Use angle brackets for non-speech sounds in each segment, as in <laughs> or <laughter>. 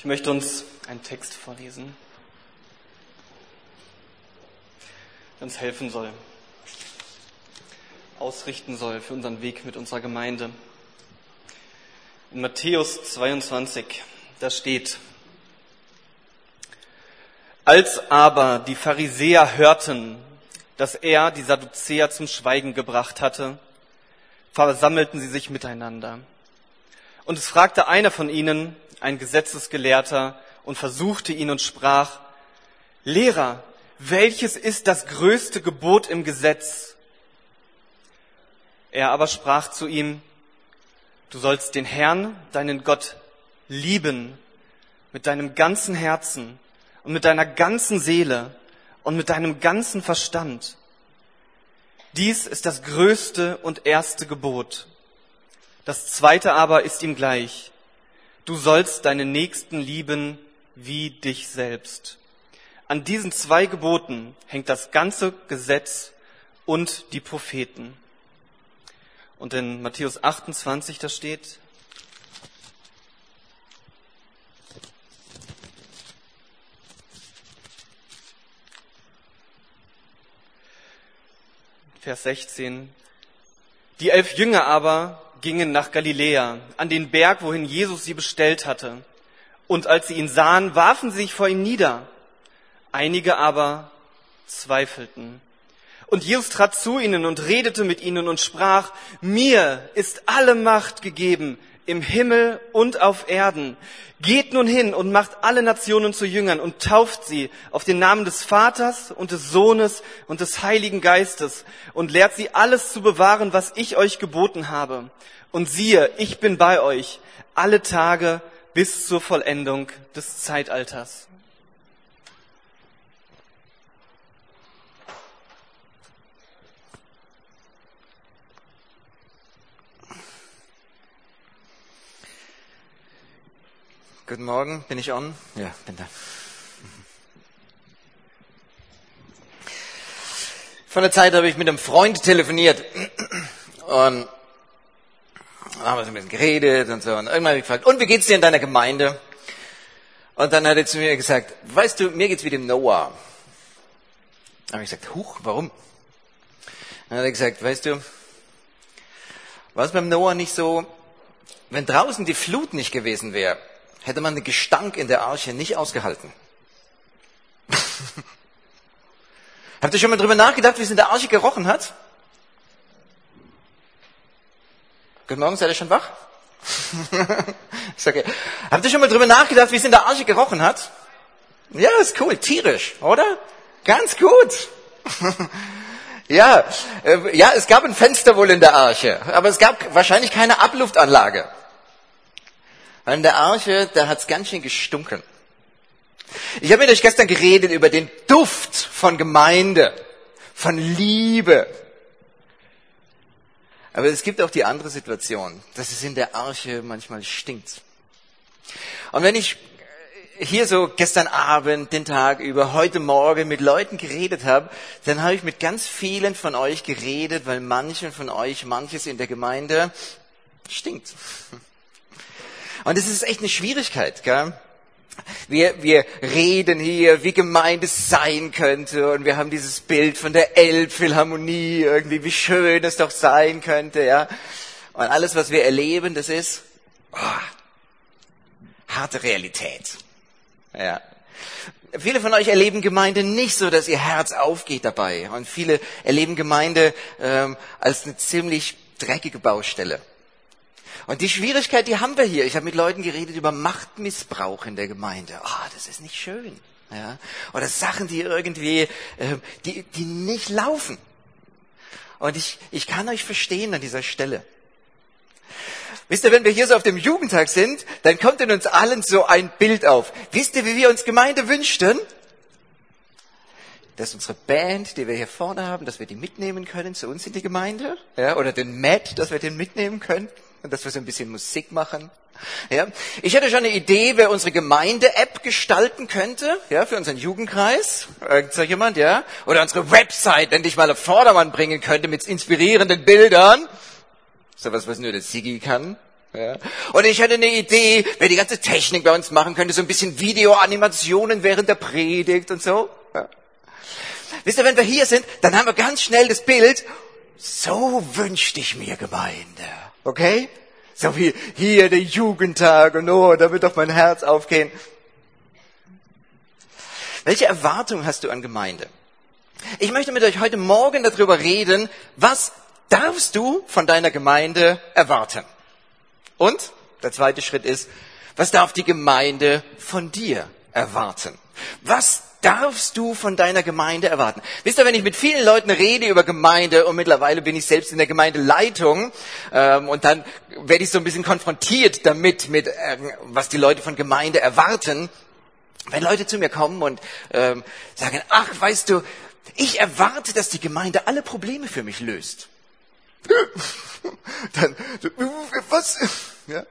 Ich möchte uns einen Text vorlesen, der uns helfen soll, ausrichten soll für unseren Weg mit unserer Gemeinde. In Matthäus 22, da steht, als aber die Pharisäer hörten, dass er die Sadduzäer zum Schweigen gebracht hatte, versammelten sie sich miteinander. Und es fragte einer von ihnen, ein Gesetzesgelehrter, und versuchte ihn und sprach, Lehrer, welches ist das größte Gebot im Gesetz? Er aber sprach zu ihm, du sollst den Herrn, deinen Gott, lieben mit deinem ganzen Herzen und mit deiner ganzen Seele und mit deinem ganzen Verstand. Dies ist das größte und erste Gebot. Das zweite aber ist ihm gleich. Du sollst deinen Nächsten lieben wie dich selbst. An diesen zwei Geboten hängt das ganze Gesetz und die Propheten. Und in Matthäus 28, da steht, Vers 16. Die elf Jünger aber gingen nach Galiläa, an den Berg, wohin Jesus sie bestellt hatte. Und als sie ihn sahen, warfen sie sich vor ihm nieder. Einige aber zweifelten. Und Jesus trat zu ihnen und redete mit ihnen und sprach, mir ist alle Macht gegeben im Himmel und auf Erden. Geht nun hin und macht alle Nationen zu Jüngern und tauft sie auf den Namen des Vaters und des Sohnes und des Heiligen Geistes und lehrt sie alles zu bewahren, was ich euch geboten habe. Und siehe, ich bin bei euch alle Tage bis zur Vollendung des Zeitalters. Guten Morgen, bin ich on? Ja, bin da. Vor einer Zeit habe ich mit einem Freund telefoniert und haben wir so ein bisschen geredet und so. Und irgendwann habe ich gefragt, und wie geht's dir in deiner Gemeinde? Und dann hat er zu mir gesagt, weißt du, mir geht's wie dem Noah. Dann habe ich gesagt, huch, warum? Dann hat er gesagt, weißt du, war es beim Noah nicht so, wenn draußen die Flut nicht gewesen wäre, hätte man den Gestank in der Arche nicht ausgehalten. <laughs> Habt ihr schon mal drüber nachgedacht, wie es in der Arche gerochen hat? Guten Morgen, seid ihr schon wach? <laughs> ist okay. Habt ihr schon mal drüber nachgedacht, wie es in der Arche gerochen hat? Ja, ist cool, tierisch, oder? Ganz gut. <laughs> ja, äh, ja, es gab ein Fenster wohl in der Arche, aber es gab wahrscheinlich keine Abluftanlage. In der Arche, da hat's ganz schön gestunken. Ich habe mit euch gestern geredet über den Duft von Gemeinde, von Liebe. Aber es gibt auch die andere Situation, dass es in der Arche manchmal stinkt. Und wenn ich hier so gestern Abend, den Tag über, heute Morgen mit Leuten geredet habe, dann habe ich mit ganz vielen von euch geredet, weil manchen von euch manches in der Gemeinde stinkt. <laughs> Und es ist echt eine Schwierigkeit, gell? Wir, wir reden hier, wie gemeint es sein könnte, und wir haben dieses Bild von der Elbphilharmonie, irgendwie, wie schön es doch sein könnte, ja. Und alles, was wir erleben, das ist oh, harte Realität. Ja. Viele von euch erleben Gemeinde nicht so, dass ihr Herz aufgeht dabei. Und viele erleben Gemeinde ähm, als eine ziemlich dreckige Baustelle. Und die Schwierigkeit, die haben wir hier. Ich habe mit Leuten geredet über Machtmissbrauch in der Gemeinde. Ah, oh, das ist nicht schön. Ja? Oder Sachen, die irgendwie, äh, die, die nicht laufen. Und ich, ich kann euch verstehen an dieser Stelle. Wisst ihr, wenn wir hier so auf dem Jugendtag sind, dann kommt in uns allen so ein Bild auf. Wisst ihr, wie wir uns Gemeinde wünschten? Dass unsere Band, die wir hier vorne haben, dass wir die mitnehmen können zu uns in die Gemeinde. Ja, oder den Matt, dass wir den mitnehmen können dass wir so ein bisschen Musik machen. Ja, ich hätte schon eine Idee, wer unsere Gemeinde-App gestalten könnte, ja, für unseren Jugendkreis. Irgend jemand, ja? Oder unsere Website endlich mal auf Vordermann bringen könnte mit inspirierenden Bildern. Sowas, was nur der Sigi kann. Ja. Und ich hatte eine Idee, wer die ganze Technik bei uns machen könnte, so ein bisschen Videoanimationen während der Predigt und so. Ja. Wisst ihr, wenn wir hier sind, dann haben wir ganz schnell das Bild, so wünschte ich mir Gemeinde. Okay? So wie hier der Jugendtag und oh, da wird doch mein Herz aufgehen. Welche Erwartung hast du an Gemeinde? Ich möchte mit euch heute Morgen darüber reden, was darfst du von deiner Gemeinde erwarten? Und der zweite Schritt ist, was darf die Gemeinde von dir erwarten? Was darfst du von deiner Gemeinde erwarten? Wisst ihr, wenn ich mit vielen Leuten rede über Gemeinde und mittlerweile bin ich selbst in der Gemeindeleitung ähm, und dann werde ich so ein bisschen konfrontiert damit, mit äh, was die Leute von Gemeinde erwarten. Wenn Leute zu mir kommen und ähm, sagen, ach, weißt du, ich erwarte, dass die Gemeinde alle Probleme für mich löst. <laughs> dann, was? Ja.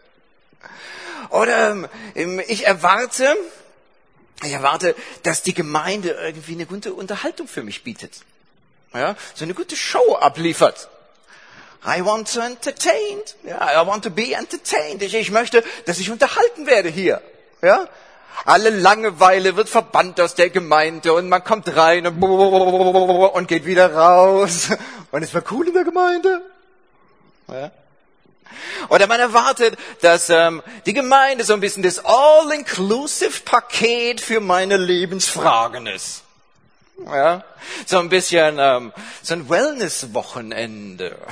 Oder ähm, ich erwarte, ich erwarte, dass die Gemeinde irgendwie eine gute Unterhaltung für mich bietet. Ja, so eine gute Show abliefert. I want to entertain. Ja, I want to be entertained. Ich, ich möchte, dass ich unterhalten werde hier. Ja, alle Langeweile wird verbannt aus der Gemeinde und man kommt rein und, und geht wieder raus. Und es war cool in der Gemeinde. Ja. Oder man erwartet, dass ähm, die Gemeinde so ein bisschen das All-Inclusive-Paket für meine Lebensfragen ist. Ja, so ein bisschen ähm, so ein Wellness-Wochenende. <laughs>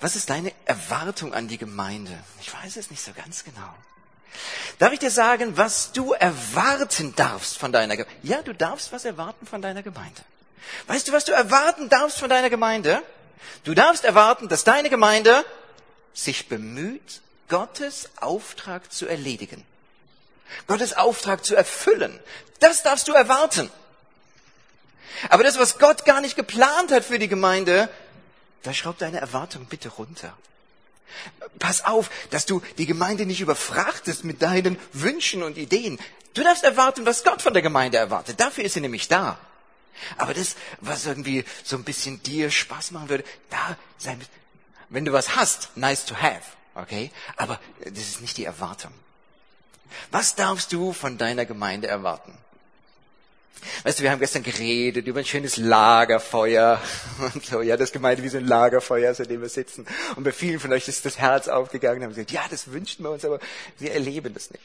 Was ist deine Erwartung an die Gemeinde? Ich weiß es nicht so ganz genau. Darf ich dir sagen, was du erwarten darfst von deiner Gemeinde? Ja, du darfst was erwarten von deiner Gemeinde. Weißt du, was du erwarten darfst von deiner Gemeinde? Du darfst erwarten, dass deine Gemeinde sich bemüht, Gottes Auftrag zu erledigen. Gottes Auftrag zu erfüllen. Das darfst du erwarten. Aber das, was Gott gar nicht geplant hat für die Gemeinde, da schraub deine Erwartung bitte runter. Pass auf, dass du die Gemeinde nicht überfrachtest mit deinen Wünschen und Ideen. Du darfst erwarten, was Gott von der Gemeinde erwartet. Dafür ist sie nämlich da. Aber das, was irgendwie so ein bisschen dir Spaß machen würde, da sei mit, wenn du was hast, nice to have, okay? Aber das ist nicht die Erwartung. Was darfst du von deiner Gemeinde erwarten? Weißt du, wir haben gestern geredet über ein schönes Lagerfeuer <laughs> und so. Ja, das Gemeinde wie so ein Lagerfeuer, so dem wir sitzen. Und bei vielen von euch ist das Herz aufgegangen und haben gesagt, ja, das wünschen wir uns, aber wir erleben das nicht.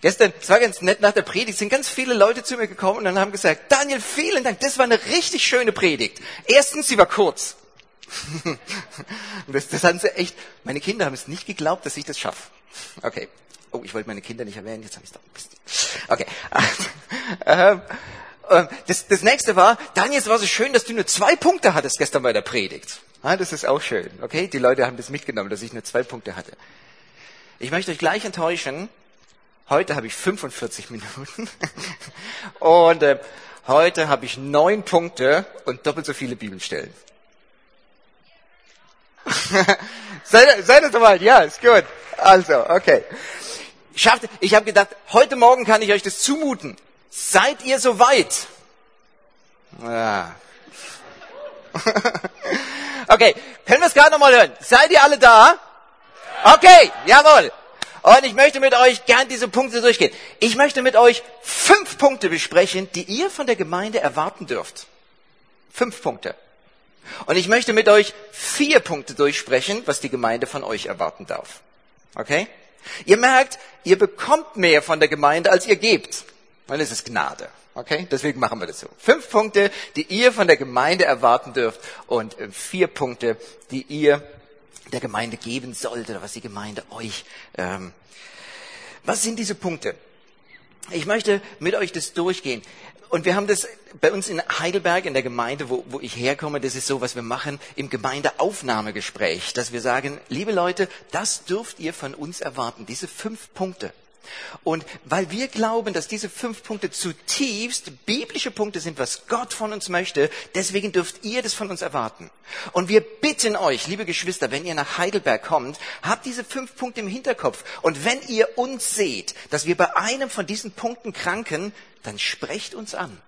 Gestern, es war ganz nett, nach der Predigt sind ganz viele Leute zu mir gekommen und haben gesagt, Daniel, vielen Dank, das war eine richtig schöne Predigt. Erstens, sie war kurz. <laughs> das, das haben sie echt, meine Kinder haben es nicht geglaubt, dass ich das schaffe. Okay. Oh, ich wollte meine Kinder nicht erwähnen, jetzt habe ich es doch. Okay. <laughs> Ähm, ähm, das, das nächste war, Daniel, es war so schön, dass du nur zwei Punkte hattest gestern bei der Predigt. Ah, das ist auch schön. Okay, die Leute haben das mitgenommen, dass ich nur zwei Punkte hatte. Ich möchte euch gleich enttäuschen. Heute habe ich 45 Minuten <laughs> und äh, heute habe ich neun Punkte und doppelt so viele Bibelstellen. seid, seid ihr soweit? Ja, ist gut. Also, okay. Schafft, ich habe gedacht, heute Morgen kann ich euch das zumuten. Seid ihr soweit? Ja. <laughs> okay, können wir es gerade nochmal hören? Seid ihr alle da? Okay, jawohl. Und ich möchte mit euch gern diese Punkte durchgehen. Ich möchte mit euch fünf Punkte besprechen, die ihr von der Gemeinde erwarten dürft. Fünf Punkte. Und ich möchte mit euch vier Punkte durchsprechen, was die Gemeinde von euch erwarten darf. Okay? Ihr merkt, ihr bekommt mehr von der Gemeinde, als ihr gebt. Es ist Gnade. Okay? Deswegen machen wir das so. Fünf Punkte, die ihr von der Gemeinde erwarten dürft und äh, vier Punkte, die ihr der Gemeinde geben sollte oder was die Gemeinde euch. Ähm, was sind diese Punkte? Ich möchte mit euch das durchgehen. Und wir haben das bei uns in Heidelberg, in der Gemeinde, wo, wo ich herkomme, das ist so, was wir machen im Gemeindeaufnahmegespräch, dass wir sagen, liebe Leute, das dürft ihr von uns erwarten, diese fünf Punkte. Und weil wir glauben, dass diese fünf Punkte zutiefst biblische Punkte sind, was Gott von uns möchte, deswegen dürft ihr das von uns erwarten. Und wir bitten euch, liebe Geschwister, wenn ihr nach Heidelberg kommt, habt diese fünf Punkte im Hinterkopf. Und wenn ihr uns seht, dass wir bei einem von diesen Punkten kranken, dann sprecht uns an.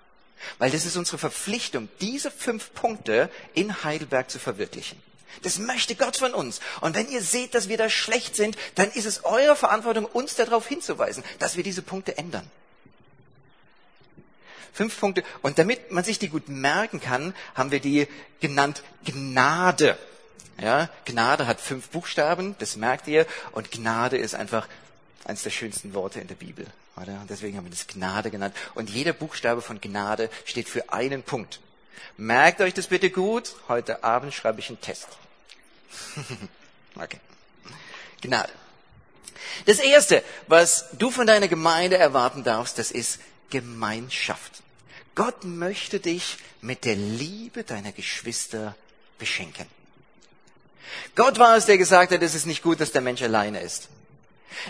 Weil das ist unsere Verpflichtung, diese fünf Punkte in Heidelberg zu verwirklichen. Das möchte Gott von uns. Und wenn ihr seht, dass wir da schlecht sind, dann ist es eure Verantwortung, uns darauf hinzuweisen, dass wir diese Punkte ändern. Fünf Punkte. Und damit man sich die gut merken kann, haben wir die genannt Gnade. Ja, Gnade hat fünf Buchstaben, das merkt ihr. Und Gnade ist einfach eines der schönsten Worte in der Bibel. Oder? Und deswegen haben wir das Gnade genannt. Und jeder Buchstabe von Gnade steht für einen Punkt. Merkt euch das bitte gut. Heute Abend schreibe ich einen Test. <laughs> okay. Gnade. Das erste, was du von deiner Gemeinde erwarten darfst, das ist Gemeinschaft. Gott möchte dich mit der Liebe deiner Geschwister beschenken. Gott war es, der gesagt hat, es ist nicht gut, dass der Mensch alleine ist.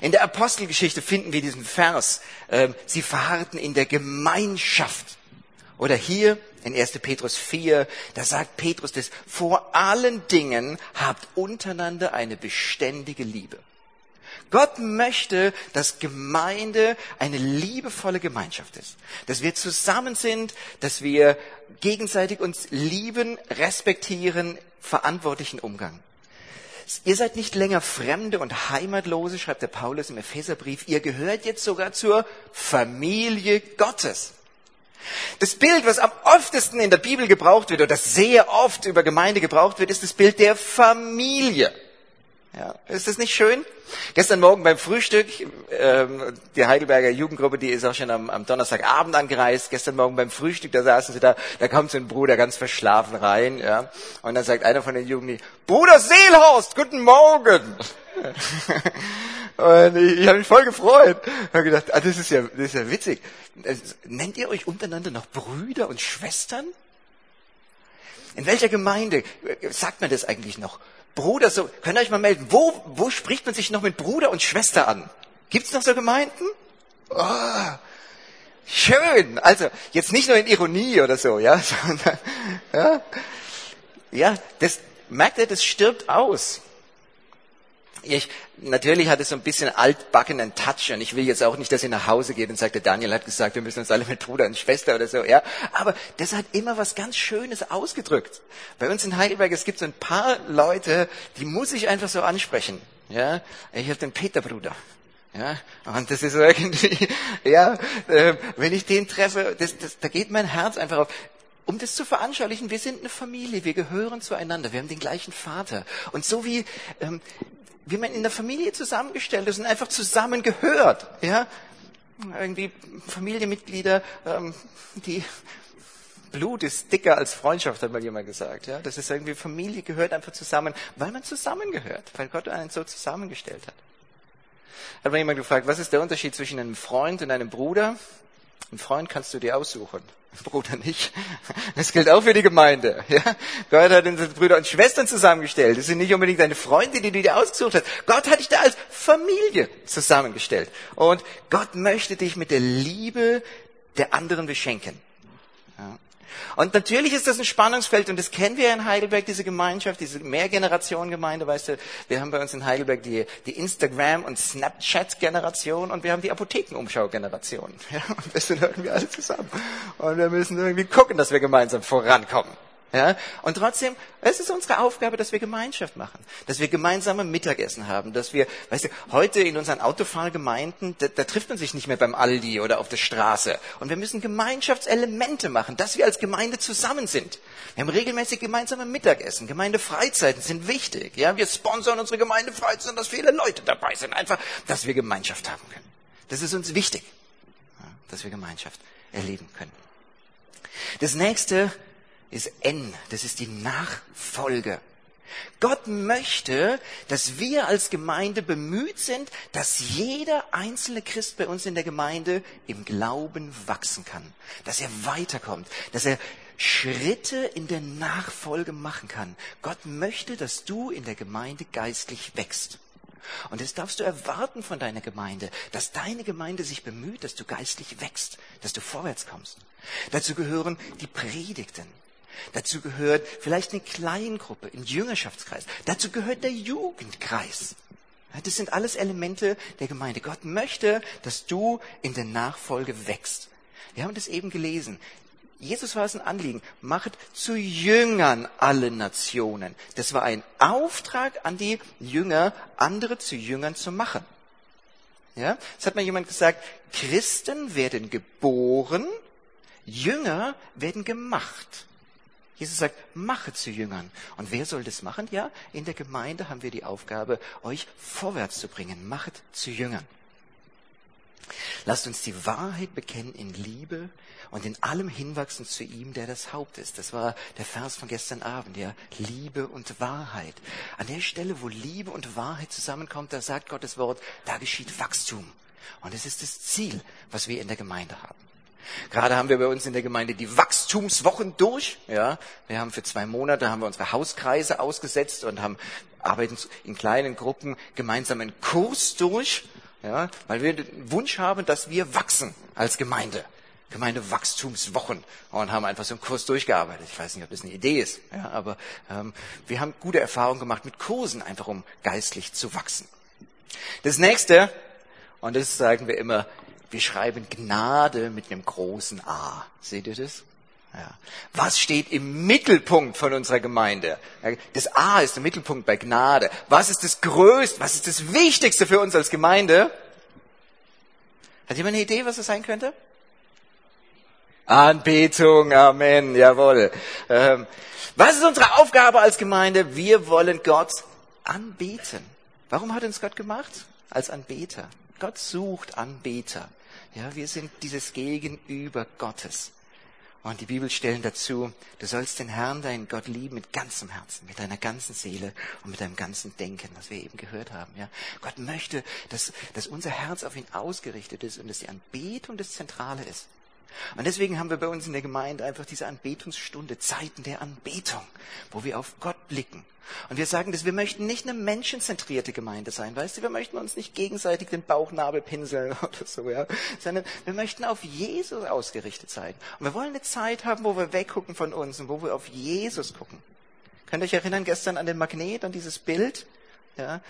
In der Apostelgeschichte finden wir diesen Vers, äh, sie verharrten in der Gemeinschaft. Oder hier in 1. Petrus 4, da sagt Petrus das, vor allen Dingen habt untereinander eine beständige Liebe. Gott möchte, dass Gemeinde eine liebevolle Gemeinschaft ist. Dass wir zusammen sind, dass wir gegenseitig uns lieben, respektieren, verantwortlichen Umgang. Ihr seid nicht länger Fremde und Heimatlose, schreibt der Paulus im Epheserbrief. Ihr gehört jetzt sogar zur Familie Gottes. Das Bild, was am öftesten in der Bibel gebraucht wird oder das sehr oft über Gemeinde gebraucht wird, ist das Bild der Familie. Ja, ist das nicht schön? Gestern Morgen beim Frühstück, ähm, die Heidelberger Jugendgruppe, die ist auch schon am, am Donnerstagabend angereist. Gestern Morgen beim Frühstück, da saßen sie da, da kommt so ein Bruder ganz verschlafen rein, ja, und dann sagt einer von den Jugendlichen, Bruder Seelhorst, guten Morgen. <laughs> und ich, ich habe mich voll gefreut. Ich habe gedacht, ah, das ist ja, das ist ja witzig. Nennt ihr euch untereinander noch Brüder und Schwestern? In welcher Gemeinde sagt man das eigentlich noch? Bruder, so, könnt ihr euch mal melden, wo, wo spricht man sich noch mit Bruder und Schwester an? Gibt's noch so Gemeinden? Oh, schön. Also, jetzt nicht nur in Ironie oder so, ja, <laughs> sondern, ja, ja, das, merkt ihr, das stirbt aus. Ich, natürlich hat es so ein bisschen altbackenen Touch und ich will jetzt auch nicht, dass ihr nach Hause geht und sagt, der Daniel hat gesagt, wir müssen uns alle mit Bruder und Schwester oder so, ja. Aber das hat immer was ganz Schönes ausgedrückt. Bei uns in Heidelberg, es gibt so ein paar Leute, die muss ich einfach so ansprechen, ja. Ich habe den Peterbruder. Ja, und das ist irgendwie, <laughs> ja, äh, wenn ich den treffe, das, das, da geht mein Herz einfach auf um das zu veranschaulichen, wir sind eine Familie, wir gehören zueinander, wir haben den gleichen Vater. Und so wie ähm, wie man in der Familie zusammengestellt ist und einfach zusammengehört. Ja? Irgendwie Familienmitglieder, ähm, die Blut ist dicker als Freundschaft, hat mal jemand gesagt. Ja? Das ist irgendwie, Familie gehört einfach zusammen, weil man zusammengehört, weil Gott einen so zusammengestellt hat. Hat mal jemand gefragt, was ist der Unterschied zwischen einem Freund und einem Bruder? Ein Freund kannst du dir aussuchen. <laughs> Bruder nicht. Das gilt auch für die Gemeinde. Ja? Gott hat unsere Brüder und Schwestern zusammengestellt. Das sind nicht unbedingt deine Freunde, die du dir ausgesucht hast. Gott hat dich da als Familie zusammengestellt. Und Gott möchte dich mit der Liebe der anderen beschenken. Ja? Und natürlich ist das ein Spannungsfeld und das kennen wir in Heidelberg, diese Gemeinschaft, diese Mehrgenerationengemeinde, weißt du, wir haben bei uns in Heidelberg die, die Instagram- und Snapchat-Generation und wir haben die Apothekenumschau-Generation. <laughs> Ja, und wir sind irgendwie alle zusammen. Und wir müssen irgendwie gucken, dass wir gemeinsam vorankommen. Ja? Und trotzdem, es ist unsere Aufgabe, dass wir Gemeinschaft machen, dass wir gemeinsame Mittagessen haben, dass wir, weißt du, heute in unseren Autofahrgemeinden, da, da trifft man sich nicht mehr beim Aldi oder auf der Straße. Und wir müssen Gemeinschaftselemente machen, dass wir als Gemeinde zusammen sind. Wir haben regelmäßig gemeinsame Mittagessen, Gemeindefreizeiten sind wichtig. Ja? Wir sponsern unsere Gemeindefreizeiten, dass viele Leute dabei sind, einfach, dass wir Gemeinschaft haben können. Das ist uns wichtig, ja? dass wir Gemeinschaft erleben können. Das nächste, ist N, das ist die Nachfolge. Gott möchte, dass wir als Gemeinde bemüht sind, dass jeder einzelne Christ bei uns in der Gemeinde im Glauben wachsen kann, dass er weiterkommt, dass er Schritte in der Nachfolge machen kann. Gott möchte, dass du in der Gemeinde geistlich wächst. Und das darfst du erwarten von deiner Gemeinde, dass deine Gemeinde sich bemüht, dass du geistlich wächst, dass du vorwärts kommst. Dazu gehören die Predigten. Dazu gehört vielleicht eine Kleingruppe, ein Jüngerschaftskreis. Dazu gehört der Jugendkreis. Das sind alles Elemente der Gemeinde. Gott möchte, dass du in der Nachfolge wächst. Wir haben das eben gelesen. Jesus war es ein Anliegen, macht zu Jüngern alle Nationen. Das war ein Auftrag an die Jünger, andere zu Jüngern zu machen. Ja, das hat mal jemand gesagt, Christen werden geboren, Jünger werden gemacht. Jesus sagt, mache zu Jüngern. Und wer soll das machen? Ja, in der Gemeinde haben wir die Aufgabe, euch vorwärts zu bringen. Machet zu Jüngern. Lasst uns die Wahrheit bekennen in Liebe und in allem hinwachsen zu ihm, der das Haupt ist. Das war der Vers von gestern Abend, ja. Liebe und Wahrheit. An der Stelle, wo Liebe und Wahrheit zusammenkommt, da sagt Gottes Wort, da geschieht Wachstum. Und es ist das Ziel, was wir in der Gemeinde haben. Gerade haben wir bei uns in der Gemeinde die Wachstumswochen durch. Ja, wir haben für zwei Monate haben wir unsere Hauskreise ausgesetzt und haben arbeiten in kleinen Gruppen gemeinsam einen Kurs durch. Ja, weil wir den Wunsch haben, dass wir wachsen als Gemeinde. Gemeindewachstumswochen und haben einfach so einen Kurs durchgearbeitet. Ich weiß nicht, ob das eine Idee ist, ja, aber ähm, wir haben gute Erfahrungen gemacht mit Kursen, einfach um geistlich zu wachsen. Das nächste, und das sagen wir immer, wir schreiben Gnade mit einem großen A. Seht ihr das? Ja. Was steht im Mittelpunkt von unserer Gemeinde? Das A ist der Mittelpunkt bei Gnade. Was ist das Größte, was ist das Wichtigste für uns als Gemeinde? Hat jemand eine Idee, was das sein könnte? Anbetung, Amen, jawohl. Ähm, was ist unsere Aufgabe als Gemeinde? Wir wollen Gott anbeten. Warum hat uns Gott gemacht? Als Anbeter. Gott sucht Anbeter. Ja, wir sind dieses Gegenüber Gottes. Und die Bibelstellen dazu, du sollst den Herrn, deinen Gott lieben mit ganzem Herzen, mit deiner ganzen Seele und mit deinem ganzen Denken, was wir eben gehört haben. Ja, Gott möchte, dass, dass unser Herz auf ihn ausgerichtet ist und dass die Anbetung das Zentrale ist. Und deswegen haben wir bei uns in der Gemeinde einfach diese Anbetungsstunde, Zeiten der Anbetung, wo wir auf Gott blicken. Und wir sagen, dass wir möchten nicht eine menschenzentrierte Gemeinde sein, weißt du, wir möchten uns nicht gegenseitig den Bauchnabel pinseln <laughs> oder so, ja, sondern wir möchten auf Jesus ausgerichtet sein. Und wir wollen eine Zeit haben, wo wir weggucken von uns und wo wir auf Jesus gucken. Könnt ihr euch erinnern gestern an den Magnet, an dieses Bild? Ja,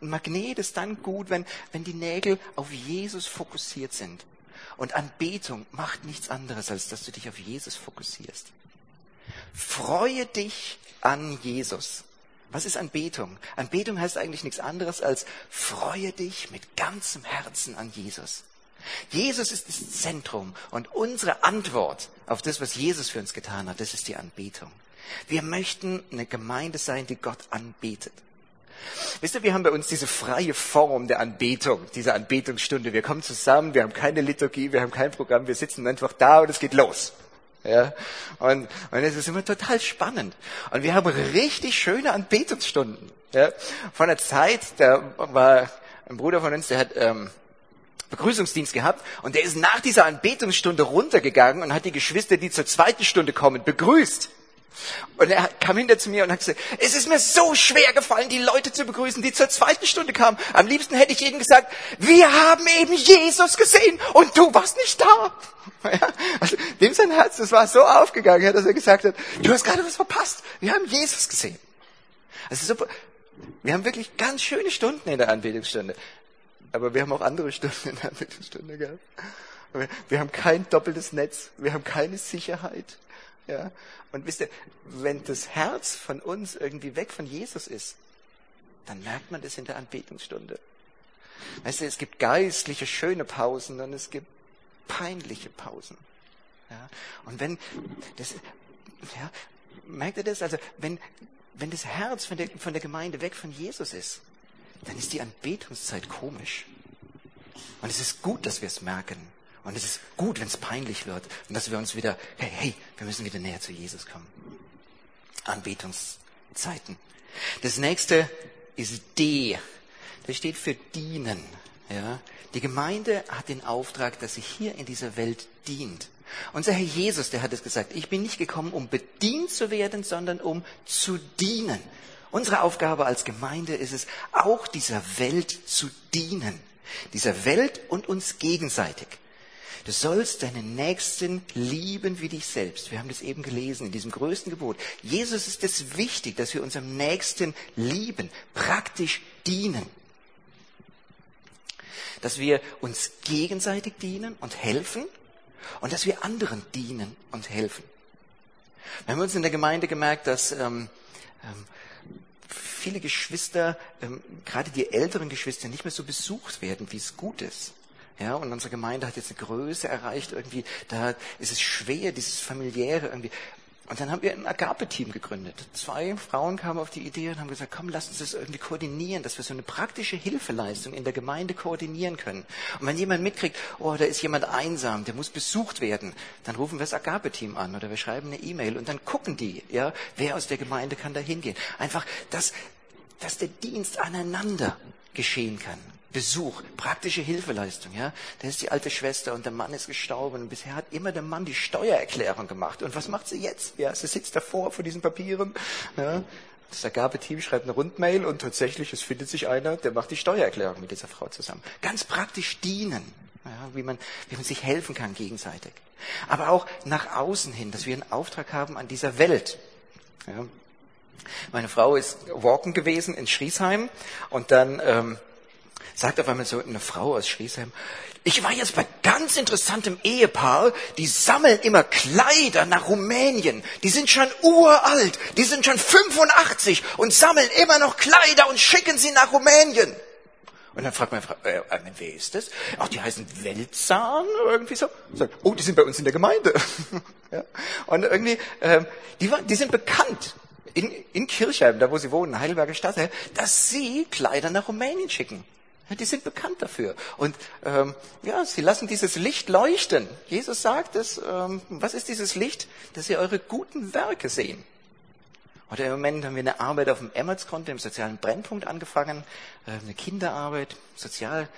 ein Magnet ist dann gut, wenn, wenn die Nägel auf Jesus fokussiert sind. Und Anbetung macht nichts anderes, als dass du dich auf Jesus fokussierst. Freue dich an Jesus. Was ist Anbetung? Anbetung heißt eigentlich nichts anderes als freue dich mit ganzem Herzen an Jesus. Jesus ist das Zentrum und unsere Antwort auf das, was Jesus für uns getan hat, das ist die Anbetung. Wir möchten eine Gemeinde sein, die Gott anbetet. Wisst ihr, wir haben bei uns diese freie Form der Anbetung, diese Anbetungsstunde. Wir kommen zusammen, wir haben keine Liturgie, wir haben kein Programm, wir sitzen einfach da und es geht los. Ja, und, und es ist immer total spannend. Und wir haben richtig schöne Anbetungsstunden. Ja, von der Zeit, da war ein Bruder von uns, der hat ähm, Begrüßungsdienst gehabt und der ist nach dieser Anbetungsstunde runtergegangen und hat die Geschwister, die zur zweiten Stunde kommen, begrüßt. Und er kam hinter zu mir und hat gesagt, es ist mir so schwer gefallen, die Leute zu begrüßen, die zur zweiten Stunde kamen. Am liebsten hätte ich ihnen gesagt, wir haben eben Jesus gesehen und du warst nicht da. <laughs> Ja, also, dem sein Herz, das war so aufgegangen, dass er gesagt hat, du hast gerade was verpasst. Wir haben Jesus gesehen. Also super. Wir haben wirklich ganz schöne Stunden in der Anbetungsstunde. Aber wir haben auch andere Stunden in der Anbetungsstunde gehabt. Wir haben kein doppeltes Netz. Wir haben keine Sicherheit. Ja? Und wisst ihr, wenn das Herz von uns irgendwie weg von Jesus ist, dann merkt man das in der Anbetungsstunde. Weißt du, es gibt geistliche, schöne Pausen und es gibt peinliche Pausen. Ja? Und wenn das, ja, merkt ihr das? Also, wenn, wenn das Herz von der, von der Gemeinde weg von Jesus ist, dann ist die Anbetungszeit komisch. Und es ist gut, dass wir es merken. Und es ist gut, wenn es peinlich wird und dass wir uns wieder, hey, hey, wir müssen wieder näher zu Jesus kommen. Anbetungszeiten. Das nächste ist D. Das steht für dienen. Ja? Die Gemeinde hat den Auftrag, dass sie hier in dieser Welt dient. Unser Herr Jesus, der hat es gesagt, ich bin nicht gekommen, um bedient zu werden, sondern um zu dienen. Unsere Aufgabe als Gemeinde ist es, auch dieser Welt zu dienen. Dieser Welt und uns gegenseitig. Du sollst deinen Nächsten lieben wie dich selbst. Wir haben das eben gelesen in diesem größten Gebot. Jesus ist es wichtig, dass wir unserem Nächsten lieben, praktisch dienen. Dass wir uns gegenseitig dienen und helfen und dass wir anderen dienen und helfen. Wir haben uns in der Gemeinde gemerkt, dass ähm, ähm, viele Geschwister, ähm, gerade die älteren Geschwister, nicht mehr so besucht werden, wie es gut ist. Ja, und unsere Gemeinde hat jetzt eine Größe erreicht, irgendwie, da ist es schwer, dieses familiäre irgendwie. Und dann haben wir ein Agape-Team gegründet. Zwei Frauen kamen auf die Idee und haben gesagt, komm, lass uns das irgendwie koordinieren, dass wir so eine praktische Hilfeleistung in der Gemeinde koordinieren können. Und wenn jemand mitkriegt, oh, da ist jemand einsam, der muss besucht werden, dann rufen wir das Agape-Team an oder wir schreiben eine E-Mail und dann gucken die, ja, wer aus der Gemeinde kann da hingehen. Einfach, dass, dass der Dienst aneinander geschehen kann. Besuch, praktische Hilfeleistung, ja. Da ist die alte Schwester und der Mann ist gestorben und bisher hat immer der Mann die Steuererklärung gemacht. Und was macht sie jetzt? Ja, sie sitzt davor vor diesen Papieren, ja. Das Ergabeteam schreibt eine Rundmail und tatsächlich, es findet sich einer, der macht die Steuererklärung mit dieser Frau zusammen. Ganz praktisch dienen, ja, wie, man, wie man sich helfen kann gegenseitig. Aber auch nach außen hin, dass wir einen Auftrag haben an dieser Welt. Ja. Meine Frau ist walken gewesen in Schriesheim und dann ähm, sagt auf einmal so eine Frau aus Schriesheim, ich war jetzt bei ganz interessantem Ehepaar, die sammeln immer Kleider nach Rumänien. Die sind schon uralt, die sind schon 85 und sammeln immer noch Kleider und schicken sie nach Rumänien. Und dann fragt Frau, äh, äh, wer ist das? Ach, die heißen Weltzahn oder irgendwie so. Sagt, oh, die sind bei uns in der Gemeinde. <laughs> ja. Und irgendwie, ähm, die, die sind bekannt in, in Kirchheim, da wo sie wohnen, Heidelberger Stadt, dass sie Kleider nach Rumänien schicken. Die sind bekannt dafür. Und ähm, ja, sie lassen dieses Licht leuchten. Jesus sagt es, ähm, was ist dieses Licht? Dass sie eure guten Werke sehen. Oder im Moment haben wir eine Arbeit auf dem Emmertskonto, im sozialen Brennpunkt angefangen, äh, eine Kinderarbeit, sozial,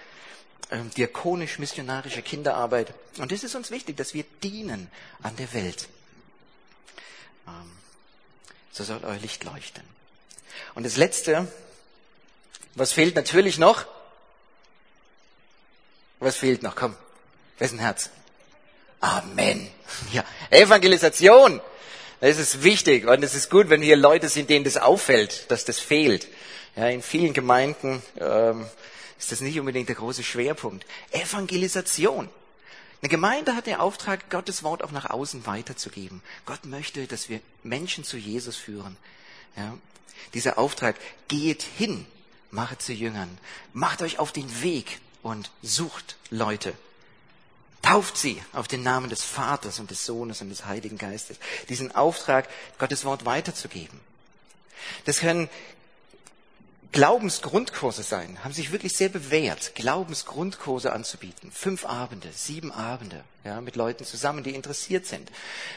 äh, diakonisch-missionarische Kinderarbeit. Und es ist uns wichtig, dass wir dienen an der Welt. Ähm, so soll euer Licht leuchten. Und das Letzte, was fehlt natürlich noch? Was fehlt noch? Komm, wessen Herz? Amen. <laughs> Ja, Evangelisation. Das ist wichtig und es ist gut, wenn hier Leute sind, denen das auffällt, dass das fehlt. Ja, in vielen Gemeinden ähm, ist das nicht unbedingt der große Schwerpunkt. Evangelisation. Eine Gemeinde hat den Auftrag, Gottes Wort auch nach außen weiterzugeben. Gott möchte, dass wir Menschen zu Jesus führen. Ja, dieser Auftrag, geht hin, macht zu Jüngern, macht euch auf den Weg und sucht Leute. Tauft sie auf den Namen des Vaters und des Sohnes und des Heiligen Geistes. Diesen Auftrag, Gottes Wort weiterzugeben. Das können Glaubensgrundkurse sein, haben sich wirklich sehr bewährt, Glaubensgrundkurse anzubieten. Fünf Abende, sieben Abende, ja, mit Leuten zusammen, die interessiert sind.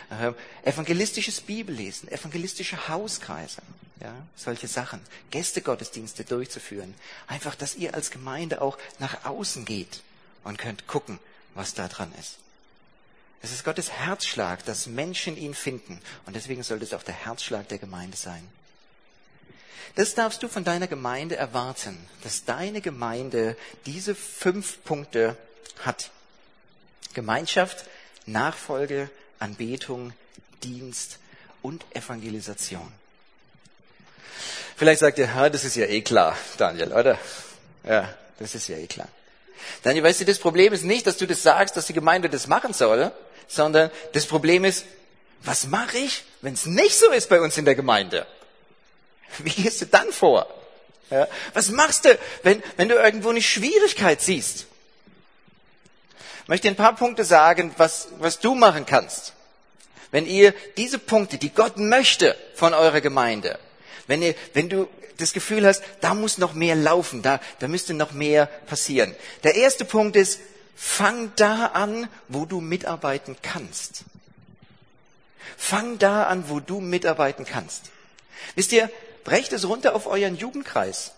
Äh, evangelistisches Bibellesen, evangelistische Hauskreise, ja, solche Sachen. Gästegottesdienste durchzuführen. Einfach, dass ihr als Gemeinde auch nach außen geht und könnt gucken, was da dran ist. Es ist Gottes Herzschlag, dass Menschen ihn finden. Und deswegen sollte es auch der Herzschlag der Gemeinde sein. Das darfst du von deiner Gemeinde erwarten, dass deine Gemeinde diese fünf Punkte hat. Gemeinschaft, Nachfolge, Anbetung, Dienst und Evangelisation. Vielleicht sagt ihr, ja, das ist ja eh klar, Daniel, oder? Ja, das ist ja eh klar. Daniel, weißt du, das Problem ist nicht, dass du das sagst, dass die Gemeinde das machen soll, sondern das Problem ist, was mache ich, wenn es nicht so ist bei uns in der Gemeinde? Wie gehst du dann vor? Ja, was machst du, wenn, wenn du irgendwo eine Schwierigkeit siehst? Ich möchte ein paar Punkte sagen, was, was du machen kannst. Wenn ihr diese Punkte, die Gott möchte von eurer Gemeinde, wenn, ihr, wenn du das Gefühl hast, da muss noch mehr laufen, da, da müsste noch mehr passieren. Der erste Punkt ist, fang da an, wo du mitarbeiten kannst. Fang da an, wo du mitarbeiten kannst. Wisst ihr, brecht es runter auf euren Jugendkreis.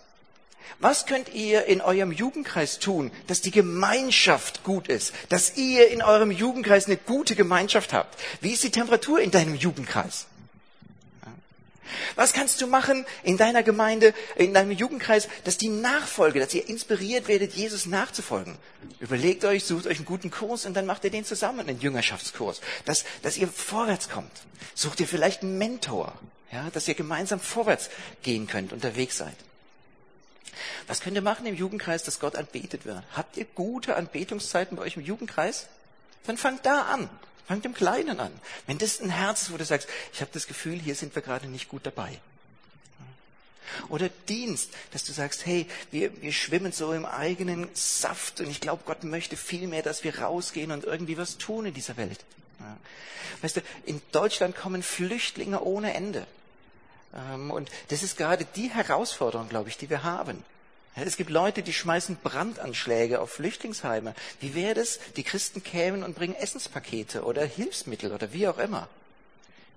Was könnt ihr in eurem Jugendkreis tun, dass die Gemeinschaft gut ist, dass ihr in eurem Jugendkreis eine gute Gemeinschaft habt? Wie ist die Temperatur in deinem Jugendkreis? Was kannst du machen in deiner Gemeinde, in deinem Jugendkreis, dass die Nachfolge, dass ihr inspiriert werdet, Jesus nachzufolgen? Überlegt euch, sucht euch einen guten Kurs und dann macht ihr den zusammen, einen Jüngerschaftskurs, dass, dass ihr vorwärts kommt. Sucht ihr vielleicht einen Mentor, ja, dass ihr gemeinsam vorwärts gehen könnt, unterwegs seid. Was könnt ihr machen im Jugendkreis, dass Gott anbetet wird? Habt ihr gute Anbetungszeiten bei euch im Jugendkreis? Dann fang da an. Fang dem Kleinen an. Wenn das ein Herz ist, wo du sagst, ich habe das Gefühl, hier sind wir gerade nicht gut dabei. Oder Dienst, dass du sagst, hey, wir, wir schwimmen so im eigenen Saft und ich glaube, Gott möchte viel mehr, dass wir rausgehen und irgendwie was tun in dieser Welt. Weißt du, in Deutschland kommen Flüchtlinge ohne Ende. Ähm, und das ist gerade die Herausforderung, glaube ich, die wir haben. Es gibt Leute, die schmeißen Brandanschläge auf Flüchtlingsheime. Wie wäre das? Die Christen kämen und bringen Essenspakete oder Hilfsmittel oder wie auch immer.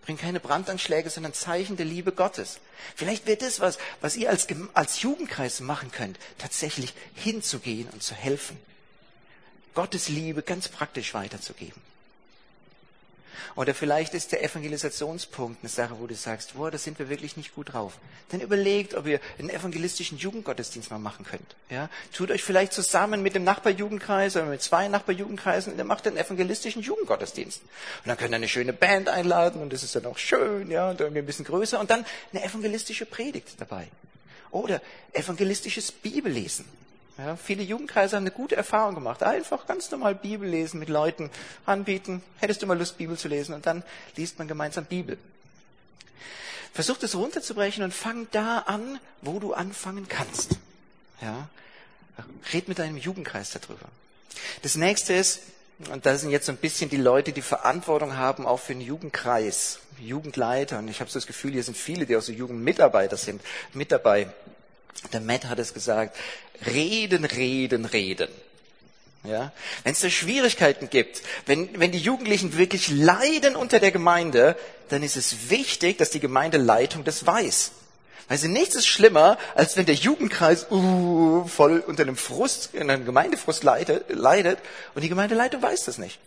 Bringen keine Brandanschläge, sondern Zeichen der Liebe Gottes. Vielleicht wäre das was, was ihr als, als Jugendkreis machen könnt, tatsächlich hinzugehen und zu helfen. Gottes Liebe ganz praktisch weiterzugeben. Oder vielleicht ist der Evangelisationspunkt eine Sache, wo du sagst, boah, da sind wir wirklich nicht gut drauf. Dann überlegt, ob ihr einen evangelistischen Jugendgottesdienst mal machen könnt. Ja? Tut euch vielleicht zusammen mit dem Nachbarjugendkreis oder mit zwei Nachbarjugendkreisen und ihr macht einen evangelistischen Jugendgottesdienst. Und dann könnt ihr eine schöne Band einladen und das ist dann auch schön, ja, und irgendwie ein bisschen größer und dann eine evangelistische Predigt dabei. Oder evangelistisches Bibellesen. Ja, viele Jugendkreise haben eine gute Erfahrung gemacht. Einfach ganz normal Bibel lesen mit Leuten anbieten. Hättest du mal Lust, Bibel zu lesen? Und dann liest man gemeinsam Bibel. Versuch das runterzubrechen und fang da an, wo du anfangen kannst. Ja, red mit deinem Jugendkreis darüber. Das nächste ist, und da sind jetzt so ein bisschen die Leute, die Verantwortung haben, auch für den Jugendkreis, Jugendleiter. Und ich habe so das Gefühl, hier sind viele, die auch so Jugendmitarbeiter sind, mit dabei. Der Matt hat es gesagt, reden, reden, reden. Ja? Wenn es da Schwierigkeiten gibt, wenn, wenn die Jugendlichen wirklich leiden unter der Gemeinde, dann ist es wichtig, dass die Gemeindeleitung das weiß. Weil sie nichts ist schlimmer, als wenn der Jugendkreis uh, voll unter einem Frust, in einem Gemeindefrust leidet, leidet und die Gemeindeleitung weiß das nicht.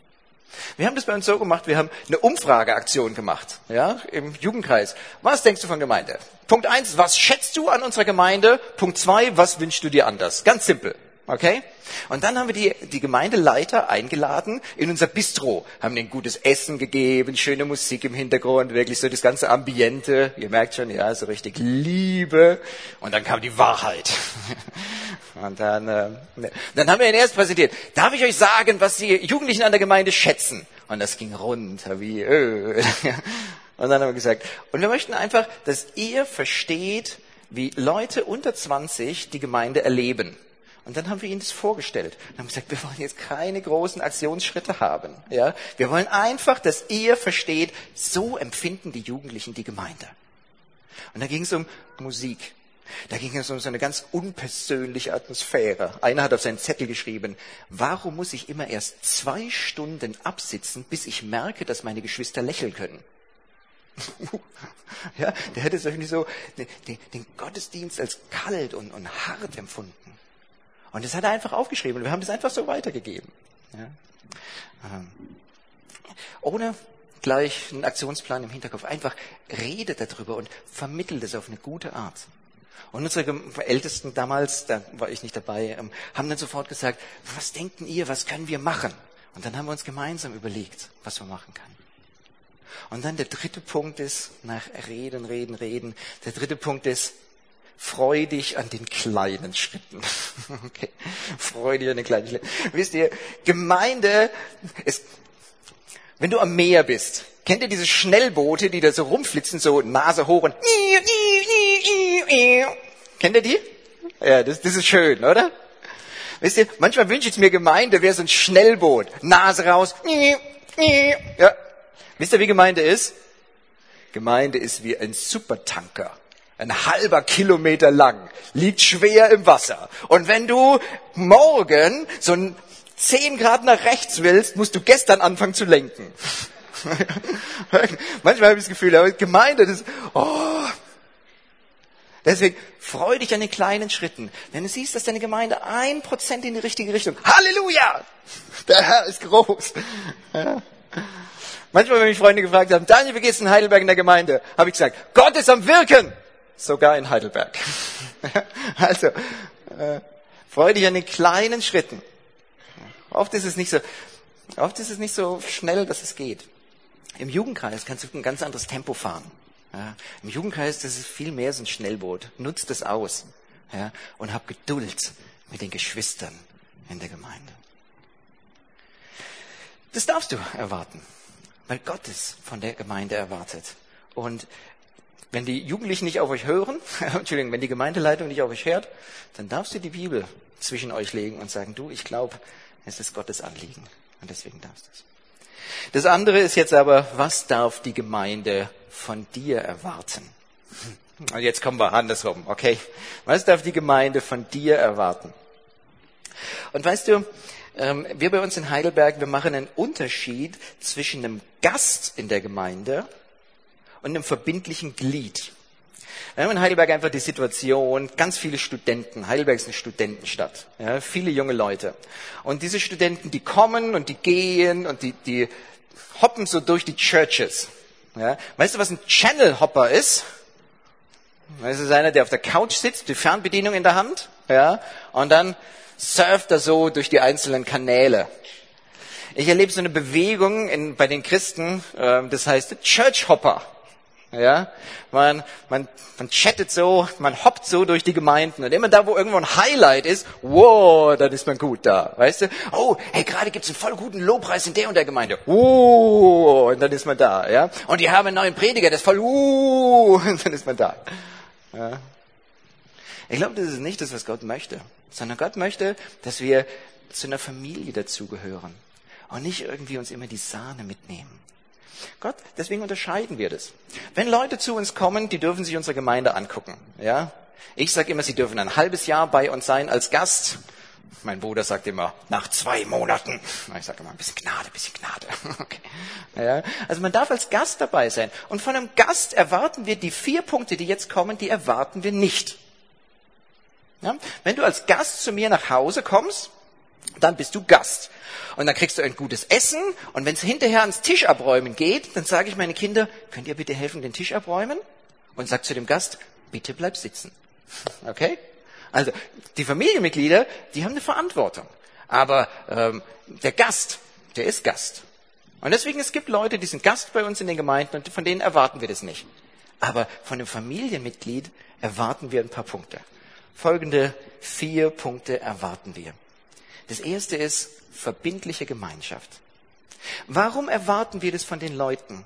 Wir haben das bei uns so gemacht, wir haben eine Umfrageaktion gemacht, ja, im Jugendkreis. Was denkst du von Gemeinde? Punkt eins, was schätzt du an unserer Gemeinde? Punkt zwei, was wünschst du dir anders? Ganz simpel. Okay? Und dann haben wir die, die Gemeindeleiter eingeladen in unser Bistro, haben ihnen gutes Essen gegeben, schöne Musik im Hintergrund, wirklich so das ganze Ambiente. Ihr merkt schon, ja, so richtig Liebe. Und dann kam die Wahrheit. <laughs> Und dann, äh, ne. dann haben wir ihn erst präsentiert. Darf ich euch sagen, was die Jugendlichen an der Gemeinde schätzen? Und das ging runter wie Öl. <laughs> Und dann haben wir gesagt, und wir möchten einfach, dass ihr versteht, wie Leute unter 20 die Gemeinde erleben. Und dann haben wir ihnen das vorgestellt. Und haben gesagt, wir wollen jetzt keine großen Aktionsschritte haben. Ja? Wir wollen einfach, dass ihr versteht, so empfinden die Jugendlichen die Gemeinde. Und da ging es um Musik. Da ging es um so eine ganz unpersönliche Atmosphäre. Einer hat auf seinen Zettel geschrieben, warum muss ich immer erst zwei Stunden absitzen, bis ich merke, dass meine Geschwister lächeln können? <laughs> ja, der hätte irgendwie so den, den, Gottesdienst als kalt und, und hart empfunden. Und das hat er einfach aufgeschrieben und wir haben das einfach so weitergegeben. Ja. Ähm, ohne gleich einen Aktionsplan im Hinterkopf. Einfach redet darüber und vermittelt es auf eine gute Art. Und unsere Ältesten damals, da war ich nicht dabei, ähm, haben dann sofort gesagt, was denken ihr, was können wir machen? Und dann haben wir uns gemeinsam überlegt, was man machen kann. Und dann der dritte Punkt ist, nach Reden, Reden, Reden, der dritte Punkt ist, freu dich an den kleinen Schritten. <laughs> Okay. Freu dich an den kleinen Schritten. Wisst ihr, Gemeinde ist, wenn du am Meer bist, kennt ihr diese Schnellboote, die da so rumflitzen, so Nase hoch und kennt ihr die? Ja, das, das ist schön, oder? Wisst ihr, manchmal wünsche ich mir Gemeinde wäre so ein Schnellboot. Nase raus. Ja. Wisst ihr, wie Gemeinde ist? Gemeinde ist wie ein Supertanker ein halber Kilometer lang, liegt schwer im Wasser. Und wenn du morgen so ein 10 Grad nach rechts willst, musst du gestern anfangen zu lenken. <laughs> Manchmal habe ich das Gefühl, Gemeinde, das, oh. Deswegen freu dich an den kleinen Schritten. Wenn du siehst, dass deine Gemeinde ein Prozent in die richtige Richtung, Halleluja! Der Herr ist groß. Ja. Manchmal, wenn mich Freunde gefragt haben, Daniel, wie geht's in Heidelberg in der Gemeinde? Habe ich gesagt, Gott ist am Wirken sogar in Heidelberg. <laughs> also, äh, freu dich an den kleinen Schritten. Oft ist es nicht so, oft ist es nicht so schnell, dass es geht. Im Jugendkreis kannst du ein ganz anderes Tempo fahren. Ja, Im Jugendkreis das ist viel mehr so ein Schnellboot. Nutzt es aus ja, und hab Geduld mit den Geschwistern in der Gemeinde. Das darfst du erwarten, weil Gott es von der Gemeinde erwartet. Und wenn die Jugendlichen nicht auf euch hören, <laughs> Entschuldigung, wenn die Gemeindeleitung nicht auf euch hört, dann darfst du die Bibel zwischen euch legen und sagen, du, ich glaube, es ist Gottes Anliegen. Und deswegen darfst du es. Das andere ist jetzt aber, was darf die Gemeinde von dir erwarten? <laughs> Und jetzt kommen wir andersrum, okay? Was darf die Gemeinde von dir erwarten? Und weißt du, ähm, wir bei uns in Heidelberg, wir machen einen Unterschied zwischen einem Gast in der Gemeinde und einem verbindlichen Glied. Wir haben in Heidelberg einfach die Situation, ganz viele Studenten. Heidelberg ist eine Studentenstadt. Ja, viele junge Leute. Und diese Studenten, die kommen und die gehen und die, die hoppen so durch die Churches. Ja, weißt du, was ein Channel Hopper ist? Das ist einer, der auf der Couch sitzt, die Fernbedienung in der Hand, ja, und dann surft er so durch die einzelnen Kanäle. Ich erlebe so eine Bewegung in, bei den Christen, äh, das heißt Church Hopper. Ja, man, man, man chattet so, man hoppt so durch die Gemeinden und immer da, wo irgendwo ein Highlight ist, wow, dann ist man gut da, weißt du? Oh, hey, gerade gibt's einen voll guten Lobpreis in der und der Gemeinde, wow, und dann ist man da, ja? Und die haben einen neuen Prediger, der ist voll, wow, <laughs> und dann ist man da. Ja? Ich glaube, das ist nicht das, was Gott möchte, sondern Gott möchte, dass wir zu einer Familie dazugehören und nicht irgendwie uns immer die Sahne mitnehmen. Gott, deswegen unterscheiden wir das. Wenn Leute zu uns kommen, die dürfen sich unsere Gemeinde angucken. Ja, ich sage immer, sie dürfen ein halbes Jahr bei uns sein als Gast. Mein Bruder sagt immer, nach zwei Monaten. Ich sage immer, ein bisschen Gnade, ein bisschen Gnade. <laughs> Okay. Ja, also man darf als Gast dabei sein. Und von einem Gast erwarten wir die vier Punkte, die jetzt kommen, die erwarten wir nicht. Ja? Wenn du als Gast zu mir nach Hause kommst, dann bist du Gast. Und dann kriegst du ein gutes Essen. Und wenn es hinterher ans Tisch abräumen geht, dann sage ich meine Kinder, könnt ihr bitte helfen, den Tisch abräumen? Und sag zu dem Gast, bitte bleib sitzen. <laughs> Okay? Also die Familienmitglieder, die haben eine Verantwortung. Aber ähm, der Gast, der ist Gast. Und deswegen, es gibt Leute, die sind Gast bei uns in den Gemeinden und von denen erwarten wir das nicht. Aber von einem Familienmitglied erwarten wir ein paar Punkte. Folgende vier Punkte erwarten wir. Das erste ist verbindliche Gemeinschaft. Warum erwarten wir das von den Leuten?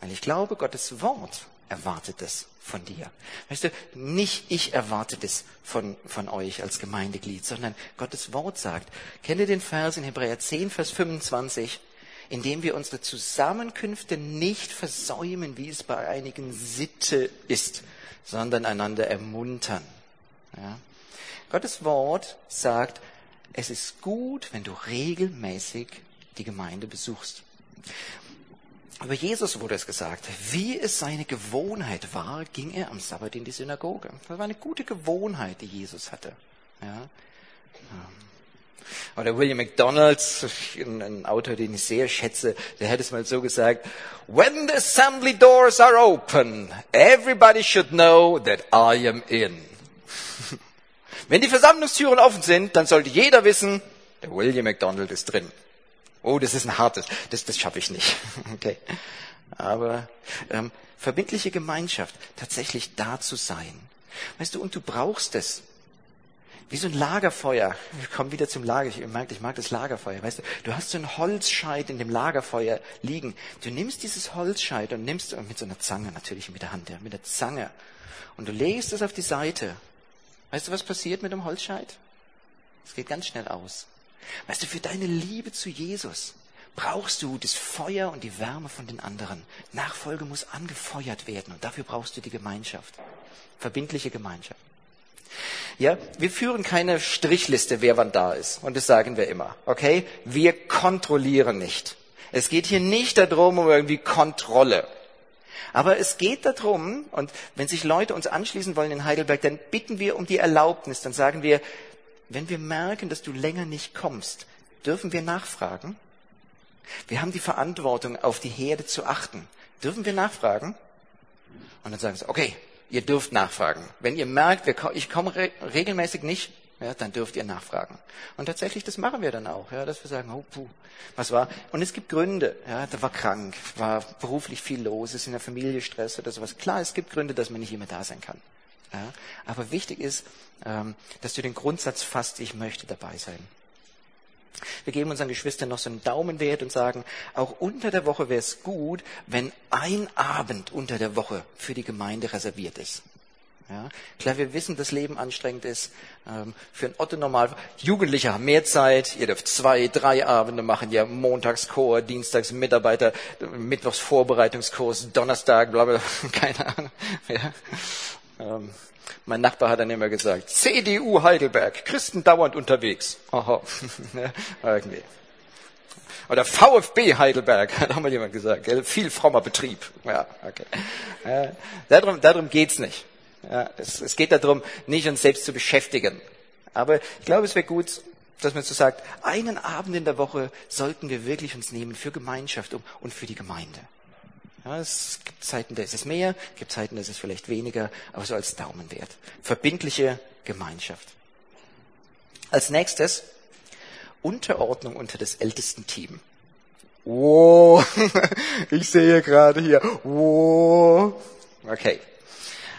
Weil ich glaube, Gottes Wort erwartet das von dir. Weißt du, nicht ich erwarte das von, von euch als Gemeindeglied, sondern Gottes Wort sagt. Kennt ihr den Vers in Hebräer 10, Vers 25? Indem wir unsere Zusammenkünfte nicht versäumen, wie es bei einigen Sitte ist, sondern einander ermuntern. Ja? Gottes Wort sagt, es ist gut, wenn du regelmäßig die Gemeinde besuchst. Über Jesus wurde es gesagt, wie es seine Gewohnheit war, ging er am Sabbat in die Synagoge. Das war eine gute Gewohnheit, die Jesus hatte. Ja. Oder William McDonald, ein Autor, den ich sehr schätze, der hat es mal so gesagt, When the assembly doors are open, everybody should know that I am in. <laughs> Wenn die Versammlungstüren offen sind, dann sollte jeder wissen, der William McDonald ist drin. Oh, das ist ein hartes, das, das schaffe ich nicht. <laughs> Okay. Aber ähm, verbindliche Gemeinschaft, tatsächlich da zu sein. Weißt du, und du brauchst es. Wie so ein Lagerfeuer. Wir kommen wieder zum Lager. Ich merke, ich mag das Lagerfeuer. Weißt du, du hast so einen Holzscheit in dem Lagerfeuer liegen. Du nimmst dieses Holzscheit und nimmst mit so einer Zange natürlich mit der Hand, ja, mit der Zange. Und du legst es auf die Seite Weißt du, was passiert mit dem Holzscheit? Es geht ganz schnell aus. Weißt du, für deine Liebe zu Jesus brauchst du das Feuer und die Wärme von den anderen. Nachfolge muss angefeuert werden und dafür brauchst du die Gemeinschaft. Verbindliche Gemeinschaft. Ja, wir führen keine Strichliste, wer wann da ist. Und das sagen wir immer. Okay? Wir kontrollieren nicht. Es geht hier nicht darum, um irgendwie Kontrolle. Aber es geht darum, und wenn sich Leute uns anschließen wollen in Heidelberg, dann bitten wir um die Erlaubnis, dann sagen wir, wenn wir merken, dass du länger nicht kommst, dürfen wir nachfragen? Wir haben die Verantwortung, auf die Herde zu achten. Dürfen wir nachfragen? Und dann sagen sie, okay, ihr dürft nachfragen. Wenn ihr merkt, ich komme regelmäßig nicht, ja, dann dürft ihr nachfragen. Und tatsächlich, das machen wir dann auch, ja, dass wir sagen, oh, puh, was war? Und es gibt Gründe, ja, da war krank, war beruflich viel los, ist in der Familie Stress oder sowas. Klar, es gibt Gründe, dass man nicht immer da sein kann. Ja, aber wichtig ist, ähm, dass du den Grundsatz fasst, ich möchte dabei sein. Wir geben unseren Geschwistern noch so einen Daumenwert und sagen, auch unter der Woche wäre es gut, wenn ein Abend unter der Woche für die Gemeinde reserviert ist. Ja, klar, wir wissen, dass Leben anstrengend ist. Ähm, für ein Otto normal. Jugendliche haben mehr Zeit. Ihr dürft zwei, drei Abende machen. Ja, Montagschor, Dienstags Mitarbeiter, Mittwochs Vorbereitungskurs, Donnerstag, bla, bla, <laughs> keine Ahnung. Ja. Ähm, mein Nachbar hat dann immer gesagt, CDU Heidelberg, Christen dauernd unterwegs. Aha. <laughs> irgendwie. Oder VfB Heidelberg, <laughs> hat auch mal jemand gesagt. Viel frommer Betrieb. Ja, okay. Äh, darum, darum geht's nicht. Ja, es, es geht darum, nicht uns selbst zu beschäftigen. Aber ich glaube, es wäre gut, dass man so sagt, einen Abend in der Woche sollten wir wirklich uns nehmen für Gemeinschaft und für die Gemeinde. Ja, es gibt Zeiten, da ist es mehr, es gibt Zeiten, da ist es vielleicht weniger, aber so als Daumenwert. Verbindliche Gemeinschaft. Als nächstes Unterordnung unter das ältesten Team. Wow, <laughs> ich sehe gerade hier. Wow. Okay.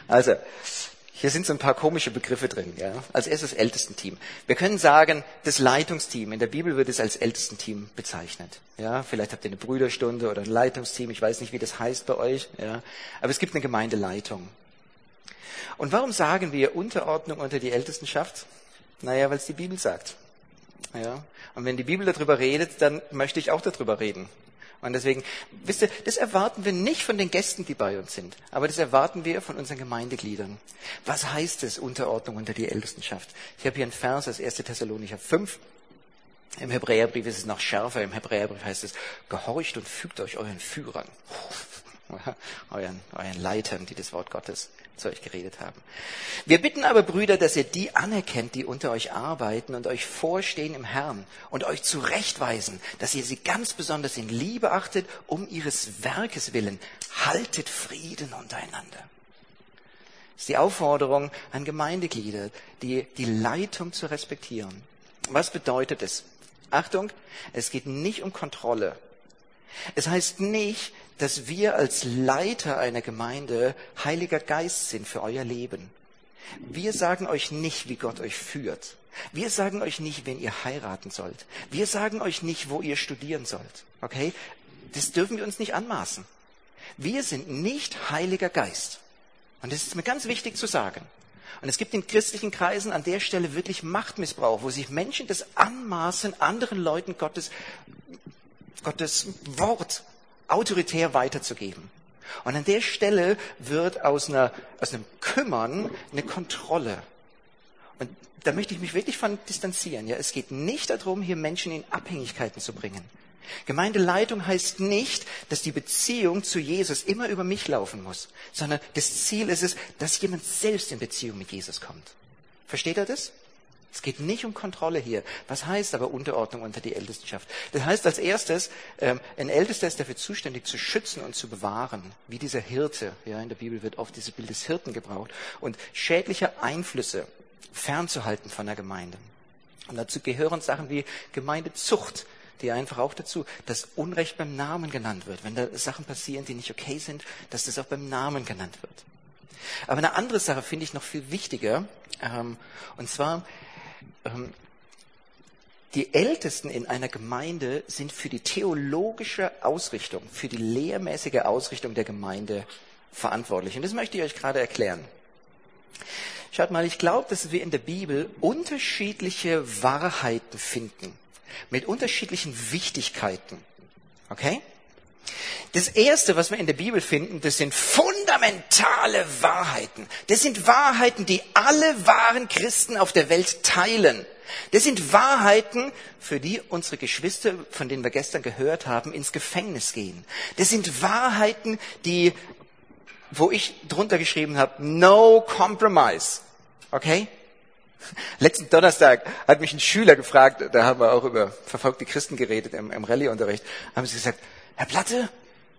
Also, hier sind so ein paar komische Begriffe drin. Ja. Als erstes Ältestenteam. Wir können sagen, das Leitungsteam. In der Bibel wird es als Ältestenteam bezeichnet. Ja, vielleicht habt ihr eine Brüderstunde oder ein Leitungsteam. Ich weiß nicht, wie das heißt bei euch. Ja. Aber es gibt eine Gemeindeleitung. Und warum sagen wir Unterordnung unter die Ältestenschaft? Naja, weil es die Bibel sagt. Ja. Und wenn die Bibel darüber redet, dann möchte ich auch darüber reden. Und deswegen, wisst ihr, das erwarten wir nicht von den Gästen, die bei uns sind, aber das erwarten wir von unseren Gemeindegliedern. Was heißt es, Unterordnung unter die Ältestenschaft? Ich habe hier einen Vers aus 1. Thessalonicher 5. Im Hebräerbrief ist es noch schärfer. Im Hebräerbrief heißt es, gehorcht und fügt euch euren Führern. <laughs> euren, euren Leitern, die das Wort Gottes zu euch geredet haben. Wir bitten aber, Brüder, dass ihr die anerkennt, die unter euch arbeiten und euch vorstehen im Herrn und euch zurechtweisen, dass ihr sie ganz besonders in Liebe achtet, um ihres Werkes willen. Haltet Frieden untereinander. Das ist die Aufforderung an Gemeindeglieder, die, die Leitung zu respektieren. Was bedeutet es? Achtung, es geht nicht um Kontrolle. Es heißt nicht, dass wir als Leiter einer Gemeinde Heiliger Geist sind für euer Leben. Wir sagen euch nicht, wie Gott euch führt. Wir sagen euch nicht, wenn ihr heiraten sollt. Wir sagen euch nicht, wo ihr studieren sollt. Okay? Das dürfen wir uns nicht anmaßen. Wir sind nicht Heiliger Geist. Und das ist mir ganz wichtig zu sagen. Und es gibt in christlichen Kreisen an der Stelle wirklich Machtmissbrauch, wo sich Menschen das anmaßen, anderen Leuten Gottes, Gottes Wort autoritär weiterzugeben. Und an der Stelle wird aus, einer, aus einem Kümmern eine Kontrolle. Und da möchte ich mich wirklich von distanzieren. Ja, es geht nicht darum, hier Menschen in Abhängigkeiten zu bringen. Gemeindeleitung heißt nicht, dass die Beziehung zu Jesus immer über mich laufen muss, sondern das Ziel ist es, dass jemand selbst in Beziehung mit Jesus kommt. Versteht er das? Es geht nicht um Kontrolle hier. Was heißt aber Unterordnung unter die Ältestenschaft? Das heißt als erstes, ähm, ein Ältester ist dafür zuständig, zu schützen und zu bewahren, wie dieser Hirte. Ja, in der Bibel wird oft dieses Bild des Hirten gebraucht. Und schädliche Einflüsse fernzuhalten von der Gemeinde. Und dazu gehören Sachen wie Gemeindezucht, die einfach auch dazu, dass Unrecht beim Namen genannt wird. Wenn da Sachen passieren, die nicht okay sind, dass das auch beim Namen genannt wird. Aber eine andere Sache finde ich noch viel wichtiger. Ähm, und zwar, die Ältesten in einer Gemeinde sind für die theologische Ausrichtung, für die lehrmäßige Ausrichtung der Gemeinde verantwortlich. Und das möchte ich euch gerade erklären. Schaut mal, ich glaube, dass wir in der Bibel unterschiedliche Wahrheiten finden, mit unterschiedlichen Wichtigkeiten. Okay? Das erste, was wir in der Bibel finden, das sind fundamentale Wahrheiten. Das sind Wahrheiten, die alle wahren Christen auf der Welt teilen. Das sind Wahrheiten, für die unsere Geschwister, von denen wir gestern gehört haben, ins Gefängnis gehen. Das sind Wahrheiten, die, wo ich drunter geschrieben habe, no compromise. Okay? Letzten Donnerstag hat mich ein Schüler gefragt, da haben wir auch über verfolgte Christen geredet im, im Rallye-Unterricht, haben sie gesagt, Herr Platte,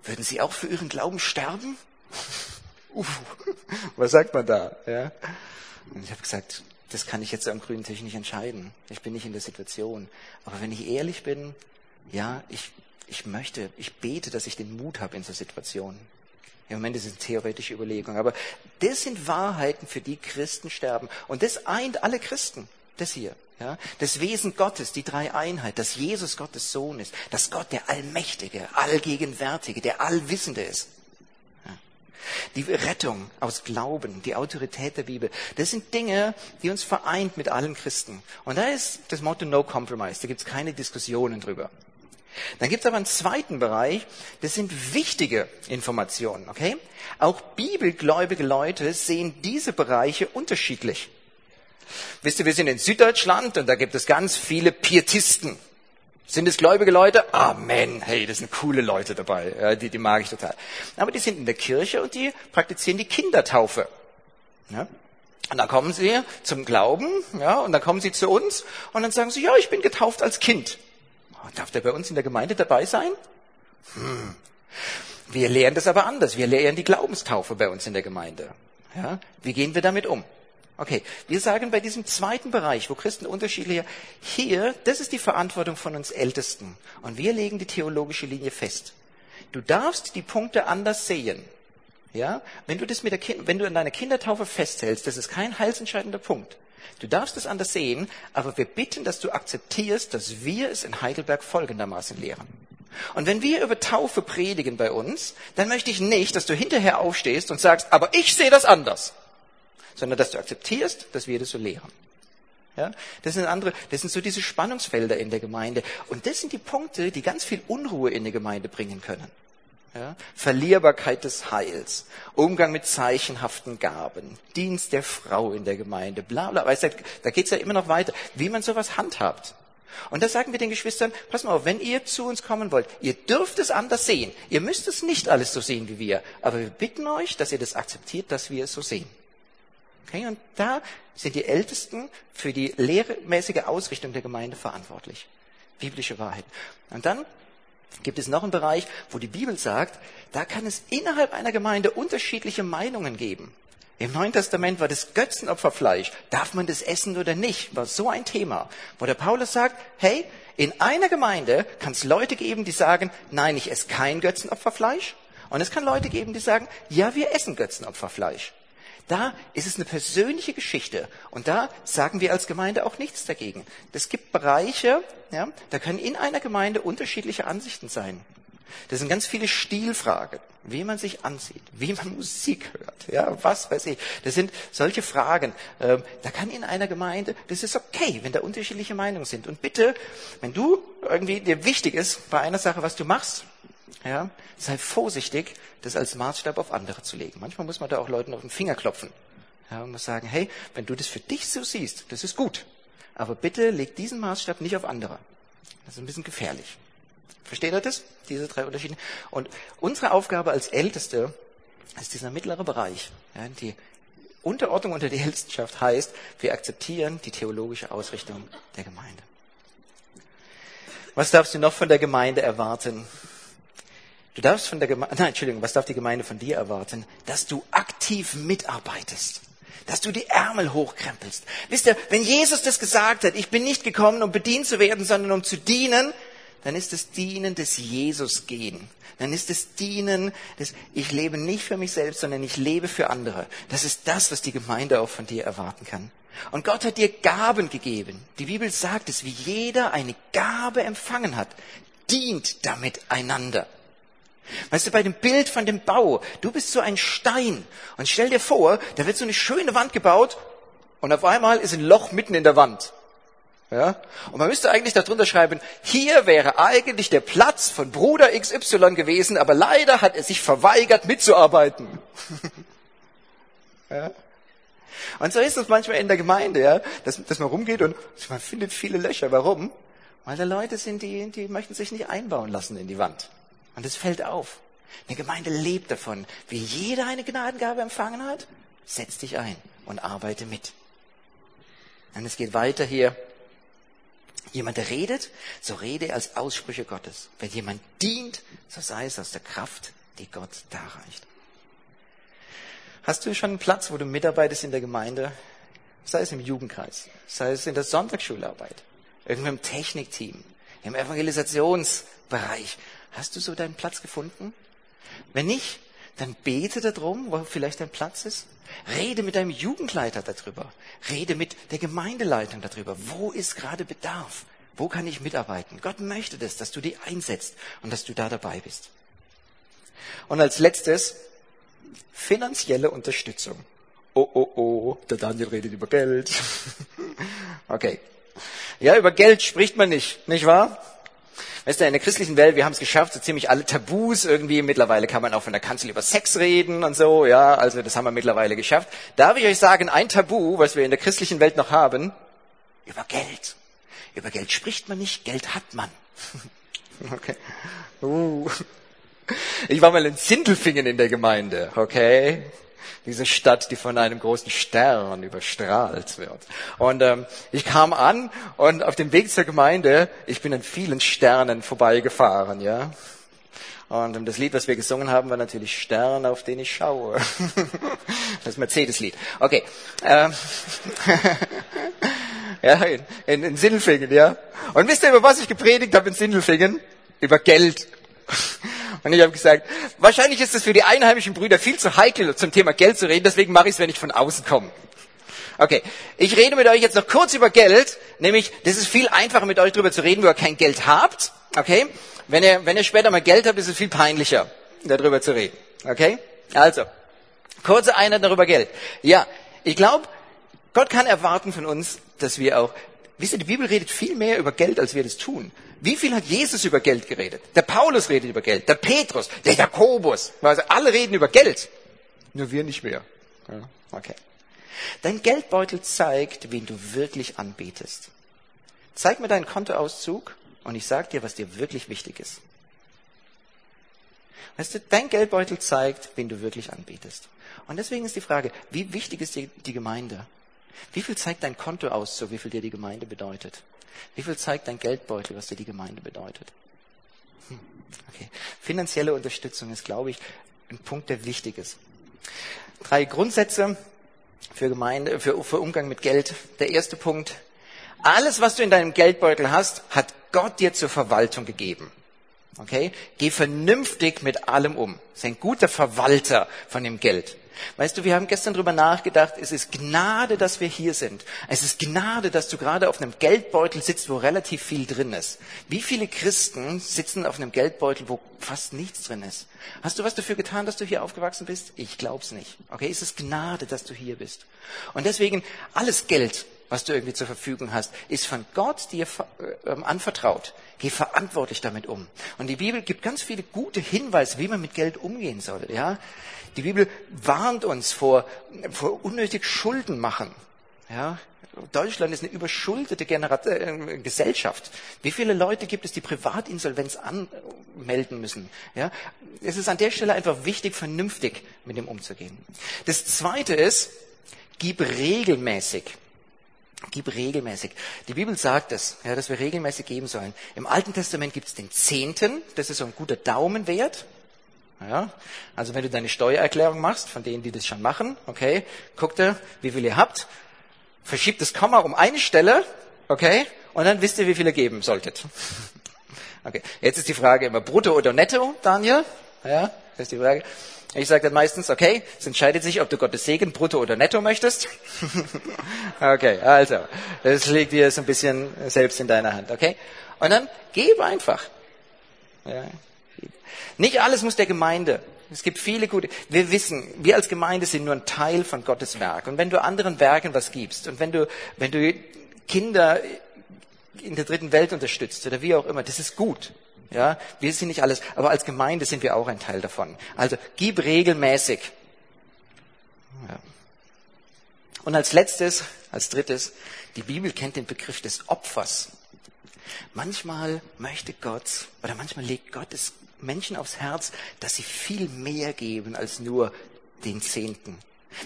würden Sie auch für Ihren Glauben sterben? <laughs> Uff, was sagt man da? Ja? Und ich habe gesagt, das kann ich jetzt am grünen Tisch nicht entscheiden. Ich bin nicht in der Situation. Aber wenn ich ehrlich bin, ja, ich, ich möchte, ich bete, dass ich den Mut habe in so Situationen. Im Moment ist es eine theoretische Überlegung. Aber das sind Wahrheiten, für die Christen sterben. Und das eint alle Christen. Das hier. Ja, das Wesen Gottes, die Dreieinheit, dass Jesus Gottes Sohn ist, dass Gott der Allmächtige, Allgegenwärtige, der Allwissende ist. Die Rettung aus Glauben, die Autorität der Bibel, das sind Dinge, die uns vereint mit allen Christen. Und da ist das Motto No Compromise, da gibt es keine Diskussionen drüber. Dann gibt es aber einen zweiten Bereich, das sind wichtige Informationen. Okay? Auch bibelgläubige Leute sehen diese Bereiche unterschiedlich. Wisst ihr, wir sind in Süddeutschland und da gibt es ganz viele Pietisten. Sind es gläubige Leute? Amen. Hey, das sind coole Leute dabei. Ja, die, die mag ich total. Aber die sind in der Kirche und die praktizieren die Kindertaufe. Ja? Und dann kommen sie zum Glauben, ja, und dann kommen sie zu uns und dann sagen sie, ja, ich bin getauft als Kind. Darf der bei uns in der Gemeinde dabei sein? Hm. Wir lehren das aber anders. Wir lehren die Glaubenstaufe bei uns in der Gemeinde. Ja? Wie gehen wir damit um? Okay, wir sagen bei diesem zweiten Bereich, wo Christen unterschiedlicher, hier, das ist die Verantwortung von uns Ältesten. Und wir legen die theologische Linie fest. Du darfst die Punkte anders sehen. Ja, wenn du das mit der kind, wenn du an deiner Kindertaufe festhältst, das ist kein heilsentscheidender Punkt. Du darfst es anders sehen, aber wir bitten, dass du akzeptierst, dass wir es in Heidelberg folgendermaßen lehren. Und wenn wir über Taufe predigen bei uns, dann möchte ich nicht, dass du hinterher aufstehst und sagst, aber ich sehe das anders, sondern dass du akzeptierst, dass wir das so lehren. Ja, das sind andere, das sind so diese Spannungsfelder in der Gemeinde. Und das sind die Punkte, die ganz viel Unruhe in die Gemeinde bringen können. Ja? Verlierbarkeit des Heils, Umgang mit zeichenhaften Gaben, Dienst der Frau in der Gemeinde, bla bla. Weißt du, da geht's ja immer noch weiter, wie man sowas handhabt. Und da sagen wir den Geschwistern, pass mal auf, wenn ihr zu uns kommen wollt, ihr dürft es anders sehen. Ihr müsst es nicht alles so sehen wie wir. Aber wir bitten euch, dass ihr das akzeptiert, dass wir es so sehen. Okay? Und da sind die Ältesten für die lehrmäßige Ausrichtung der Gemeinde verantwortlich. Biblische Wahrheit. Und dann gibt es noch einen Bereich, wo die Bibel sagt, da kann es innerhalb einer Gemeinde unterschiedliche Meinungen geben. Im Neuen Testament war das Götzenopferfleisch. Darf man das essen oder nicht? War so ein Thema, wo der Paulus sagt, hey, in einer Gemeinde kann es Leute geben, die sagen, nein, ich esse kein Götzenopferfleisch. Und es kann Leute geben, die sagen, ja, wir essen Götzenopferfleisch. Da ist es eine persönliche Geschichte und da sagen wir als Gemeinde auch nichts dagegen. Es gibt Bereiche, ja, da können in einer Gemeinde unterschiedliche Ansichten sein. Das sind ganz viele Stilfragen, wie man sich ansieht, wie man <laughs> Musik hört, ja, was weiß ich. Das sind solche Fragen. Ähm, da kann in einer Gemeinde, das ist okay, wenn da unterschiedliche Meinungen sind. Und bitte, wenn du irgendwie dir wichtig ist bei einer Sache, was du machst, ja, sei vorsichtig, das als Maßstab auf andere zu legen. Manchmal muss man da auch Leuten auf den Finger klopfen. Ja, und muss sagen, hey, wenn du das für dich so siehst, das ist gut. Aber bitte leg diesen Maßstab nicht auf andere. Das ist ein bisschen gefährlich. Versteht ihr das? Diese drei Unterschiede. Und unsere Aufgabe als Älteste ist dieser mittlere Bereich. Ja, die Unterordnung unter die Ältestenschaft heißt, wir akzeptieren die theologische Ausrichtung der Gemeinde. Was darfst du noch von der Gemeinde erwarten? Du darfst von der Gemeinde, <laughs> nein, Entschuldigung, was darf die Gemeinde von dir erwarten? Dass du aktiv mitarbeitest. Dass du die Ärmel hochkrempelst. Wisst ihr, wenn Jesus das gesagt hat, ich bin nicht gekommen, um bedient zu werden, sondern um zu dienen, dann ist es Dienen des Jesus gehen. Dann ist es Dienen des, ich lebe nicht für mich selbst, sondern ich lebe für andere. Das ist das, was die Gemeinde auch von dir erwarten kann. Und Gott hat dir Gaben gegeben. Die Bibel sagt es, wie jeder eine Gabe empfangen hat, dient damit einander. Weißt du, bei dem Bild von dem Bau, du bist so ein Stein. Und stell dir vor, da wird so eine schöne Wand gebaut und auf einmal ist ein Loch mitten in der Wand. Ja? Und man müsste eigentlich darunter schreiben, hier wäre eigentlich der Platz von Bruder XY gewesen, aber leider hat er sich verweigert mitzuarbeiten. <laughs> ja? Und so ist es manchmal in der Gemeinde, ja? dass, dass man rumgeht und man findet viele Löcher. Warum? Weil da Leute sind, die, die möchten sich nicht einbauen lassen in die Wand. Und es fällt auf. Eine Gemeinde lebt davon. Wie jeder eine Gnadengabe empfangen hat, setz dich ein und arbeite mit. Und es geht weiter hier. Jemand, der redet, so rede als Aussprüche Gottes. Wenn jemand dient, so sei es aus der Kraft, die Gott darreicht. Hast du schon einen Platz, wo du mitarbeitest in der Gemeinde? Sei es im Jugendkreis, sei es in der Sonntagsschularbeit, irgendwo im Technikteam, im Evangelisationsbereich, Hast du so deinen Platz gefunden? Wenn nicht, dann bete darum, wo vielleicht dein Platz ist. Rede mit deinem Jugendleiter darüber. Rede mit der Gemeindeleitung darüber. Wo ist gerade Bedarf? Wo kann ich mitarbeiten? Gott möchte das, dass du die einsetzt und dass du da dabei bist. Und als letztes, finanzielle Unterstützung. Oh, oh, oh, der Daniel redet über Geld. <laughs> okay. Ja, über Geld spricht man nicht, nicht wahr? Weißt du, in der christlichen Welt, wir haben es geschafft, so ziemlich alle Tabus irgendwie. Mittlerweile kann man auch von der Kanzel über Sex reden und so, ja. Also das haben wir mittlerweile geschafft. Darf ich euch sagen, ein Tabu, was wir in der christlichen Welt noch haben, über Geld. Über Geld spricht man nicht, Geld hat man. <laughs> okay. Uh. Ich war mal in Sindelfingen in der Gemeinde, okay? Diese Stadt, die von einem großen Stern überstrahlt wird. Und ähm, ich kam an und auf dem Weg zur Gemeinde, ich bin an vielen Sternen vorbeigefahren, ja. Und das Lied, was wir gesungen haben, war natürlich Stern, auf den ich schaue. <laughs> Das Mercedes-Lied. Okay. Ähm. <laughs> Ja, in, in, in Sindelfingen, ja. Und wisst ihr, über was ich gepredigt habe in Sindelfingen? Über Geld. Und ich habe gesagt, wahrscheinlich ist es für die einheimischen Brüder viel zu heikel, zum Thema Geld zu reden, deswegen mache ich es, wenn ich von außen komme. Okay, ich rede mit euch jetzt noch kurz über Geld, nämlich das ist viel einfacher mit euch darüber zu reden, wo ihr kein Geld habt. Okay, wenn ihr, wenn ihr später mal Geld habt, ist es viel peinlicher, darüber zu reden. Okay, also, kurze Einheit darüber Geld. Ja, ich glaube, Gott kann erwarten von uns, dass wir auch Wisst ihr, die Bibel redet viel mehr über Geld, als wir das tun. Wie viel hat Jesus über Geld geredet? Der Paulus redet über Geld, der Petrus, der Jakobus. Also alle reden über Geld. Nur wir nicht mehr. Ja, okay. Dein Geldbeutel zeigt, wen du wirklich anbetest. Zeig mir deinen Kontoauszug und ich sag dir, was dir wirklich wichtig ist. Weißt du, dein Geldbeutel zeigt, wen du wirklich anbetest. Und deswegen ist die Frage, wie wichtig ist dir die Gemeinde? Wie viel zeigt dein Konto aus, so wie viel dir die Gemeinde bedeutet? Wie viel zeigt dein Geldbeutel, was dir die Gemeinde bedeutet? Hm, okay. Finanzielle Unterstützung ist, glaube ich, ein Punkt, der wichtig ist. Drei Grundsätze für Gemeinde, für, für Umgang mit Geld. Der erste Punkt. Alles, was du in deinem Geldbeutel hast, hat Gott dir zur Verwaltung gegeben. Okay? Geh vernünftig mit allem um. Sei ein guter Verwalter von dem Geld. Weißt du, wir haben gestern drüber nachgedacht, es ist Gnade, dass wir hier sind. Es ist Gnade, dass du gerade auf einem Geldbeutel sitzt, wo relativ viel drin ist. Wie viele Christen sitzen auf einem Geldbeutel, wo fast nichts drin ist? Hast du was dafür getan, dass du hier aufgewachsen bist? Ich glaub's nicht. Okay, es ist Gnade, dass du hier bist. Und deswegen, alles Geld, was du irgendwie zur Verfügung hast, ist von Gott dir äh, anvertraut. Geh verantwortlich damit um. Und die Bibel gibt ganz viele gute Hinweise, wie man mit Geld umgehen soll. Ja? Die Bibel warnt uns vor, vor unnötig Schulden machen. Ja? Deutschland ist eine überschuldete Generat äh, Gesellschaft. Wie viele Leute gibt es, die Privatinsolvenz anmelden müssen? Ja? Es ist an der Stelle einfach wichtig, vernünftig mit dem umzugehen. Das Zweite ist, gib regelmäßig. Gib regelmäßig. Die Bibel sagt es, ja, dass wir regelmäßig geben sollen. Im Alten Testament gibt es den Zehnten, das ist so ein guter Daumenwert. Ja, also wenn du deine Steuererklärung machst, von denen, die das schon machen, okay, guck dir, wie viel ihr habt, verschiebt das Komma um eine Stelle, okay, und dann wisst ihr, wie viel ihr geben solltet. <laughs> Okay, jetzt ist die Frage immer brutto oder netto, Daniel? Ja, das ist die Frage. Ich sage dann meistens, okay, es entscheidet sich, ob du Gottes Segen brutto oder netto möchtest. <laughs> okay, also, das liegt dir so ein bisschen selbst in deiner Hand, okay? Und dann gib einfach. Ja, nicht alles muss der Gemeinde. Es gibt viele gute. Wir wissen, wir als Gemeinde sind nur ein Teil von Gottes Werk. Und wenn du anderen Werken was gibst und wenn du, wenn du Kinder in der dritten Welt unterstützt oder wie auch immer, das ist gut. Ja, wir sind nicht alles, aber als Gemeinde sind wir auch ein Teil davon. Also gib regelmäßig. Ja. Und als letztes, als drittes, die Bibel kennt den Begriff des Opfers. Manchmal möchte Gott oder manchmal legt Gott es Menschen aufs Herz, dass sie viel mehr geben als nur den Zehnten.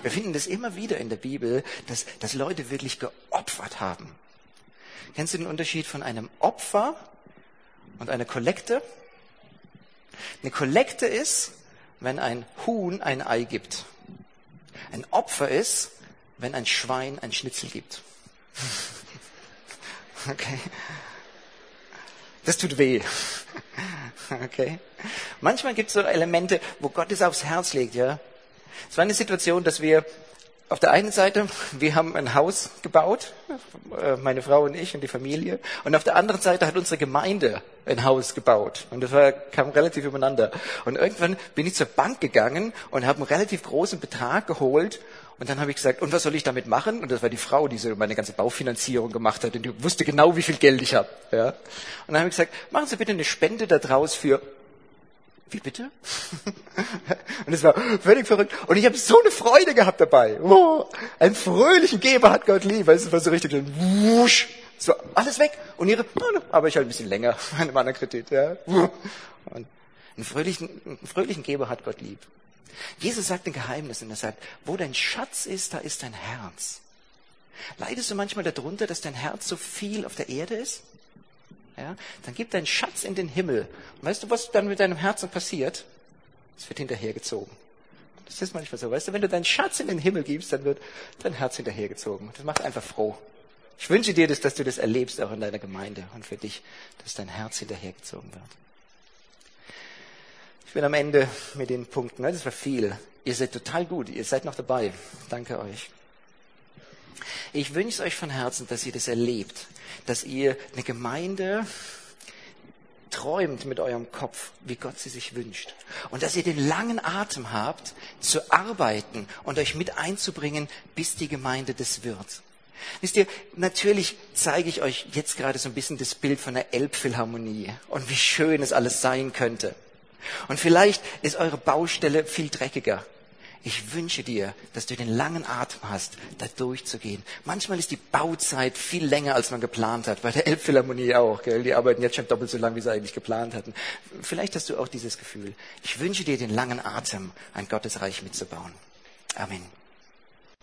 Wir finden das immer wieder in der Bibel, dass, dass Leute wirklich geopfert haben. Kennst du den Unterschied von einem Opfer und einer Kollekte? Eine Kollekte ist, wenn ein Huhn ein Ei gibt. Ein Opfer ist, wenn ein Schwein ein Schnitzel gibt. <laughs> Okay. Das tut weh. <laughs> Okay. Manchmal gibt es so Elemente, wo Gott es aufs Herz legt, ja. Es war eine Situation, dass wir auf der einen Seite, wir haben ein Haus gebaut, äh, meine Frau und ich und die Familie, und auf der anderen Seite hat unsere Gemeinde ein Haus gebaut. Und das war, kam relativ übereinander. Und irgendwann bin ich zur Bank gegangen und habe einen relativ großen Betrag geholt. Und dann habe ich gesagt, und was soll ich damit machen? Und das war die Frau, die so meine ganze Baufinanzierung gemacht hat und die wusste genau, wie viel Geld ich habe. Ja. Und dann habe ich gesagt, machen Sie bitte eine Spende daraus für wie bitte? <laughs> und es war völlig verrückt. Und ich habe so eine Freude gehabt dabei. Oh, einen fröhlichen Geber hat Gott lieb. Weißt du, war so richtig so, wusch, so alles weg. Und ihre, aber ich halt ein bisschen länger, <laughs> einem anderen Kredit. Ja. Und einen fröhlichen, einen fröhlichen Geber hat Gott lieb. Jesus sagt ein Geheimnis und er sagt, wo dein Schatz ist, da ist dein Herz. Leidest du manchmal darunter, dass dein Herz so viel auf der Erde ist? Ja, dann gib deinen Schatz in den Himmel. Und weißt du, was dann mit deinem Herzen passiert? Es wird hinterhergezogen. Das ist manchmal so. Weißt du, wenn du deinen Schatz in den Himmel gibst, dann wird dein Herz hinterhergezogen. Das macht einfach froh. Ich wünsche dir, das, dass du das erlebst, auch in deiner Gemeinde und für dich, dass dein Herz hinterhergezogen wird. Ich bin am Ende mit den Punkten. Das war viel. Ihr seid total gut. Ihr seid noch dabei. Danke euch. Ich wünsche euch von Herzen, dass ihr das erlebt, dass ihr eine Gemeinde träumt mit eurem Kopf, wie Gott sie sich wünscht. Und dass ihr den langen Atem habt, zu arbeiten und euch mit einzubringen, bis die Gemeinde das wird. Wisst ihr, natürlich zeige ich euch jetzt gerade so ein bisschen das Bild von der Elbphilharmonie und wie schön es alles sein könnte. Und vielleicht ist eure Baustelle viel dreckiger ich wünsche dir, dass du den langen Atem hast, da durchzugehen. Manchmal ist die Bauzeit viel länger, als man geplant hat. Bei der Elbphilharmonie auch. Gell? Die arbeiten jetzt schon doppelt so lang, wie sie eigentlich geplant hatten. Vielleicht hast du auch dieses Gefühl. Ich wünsche dir den langen Atem, ein Gottesreich mitzubauen. Amen.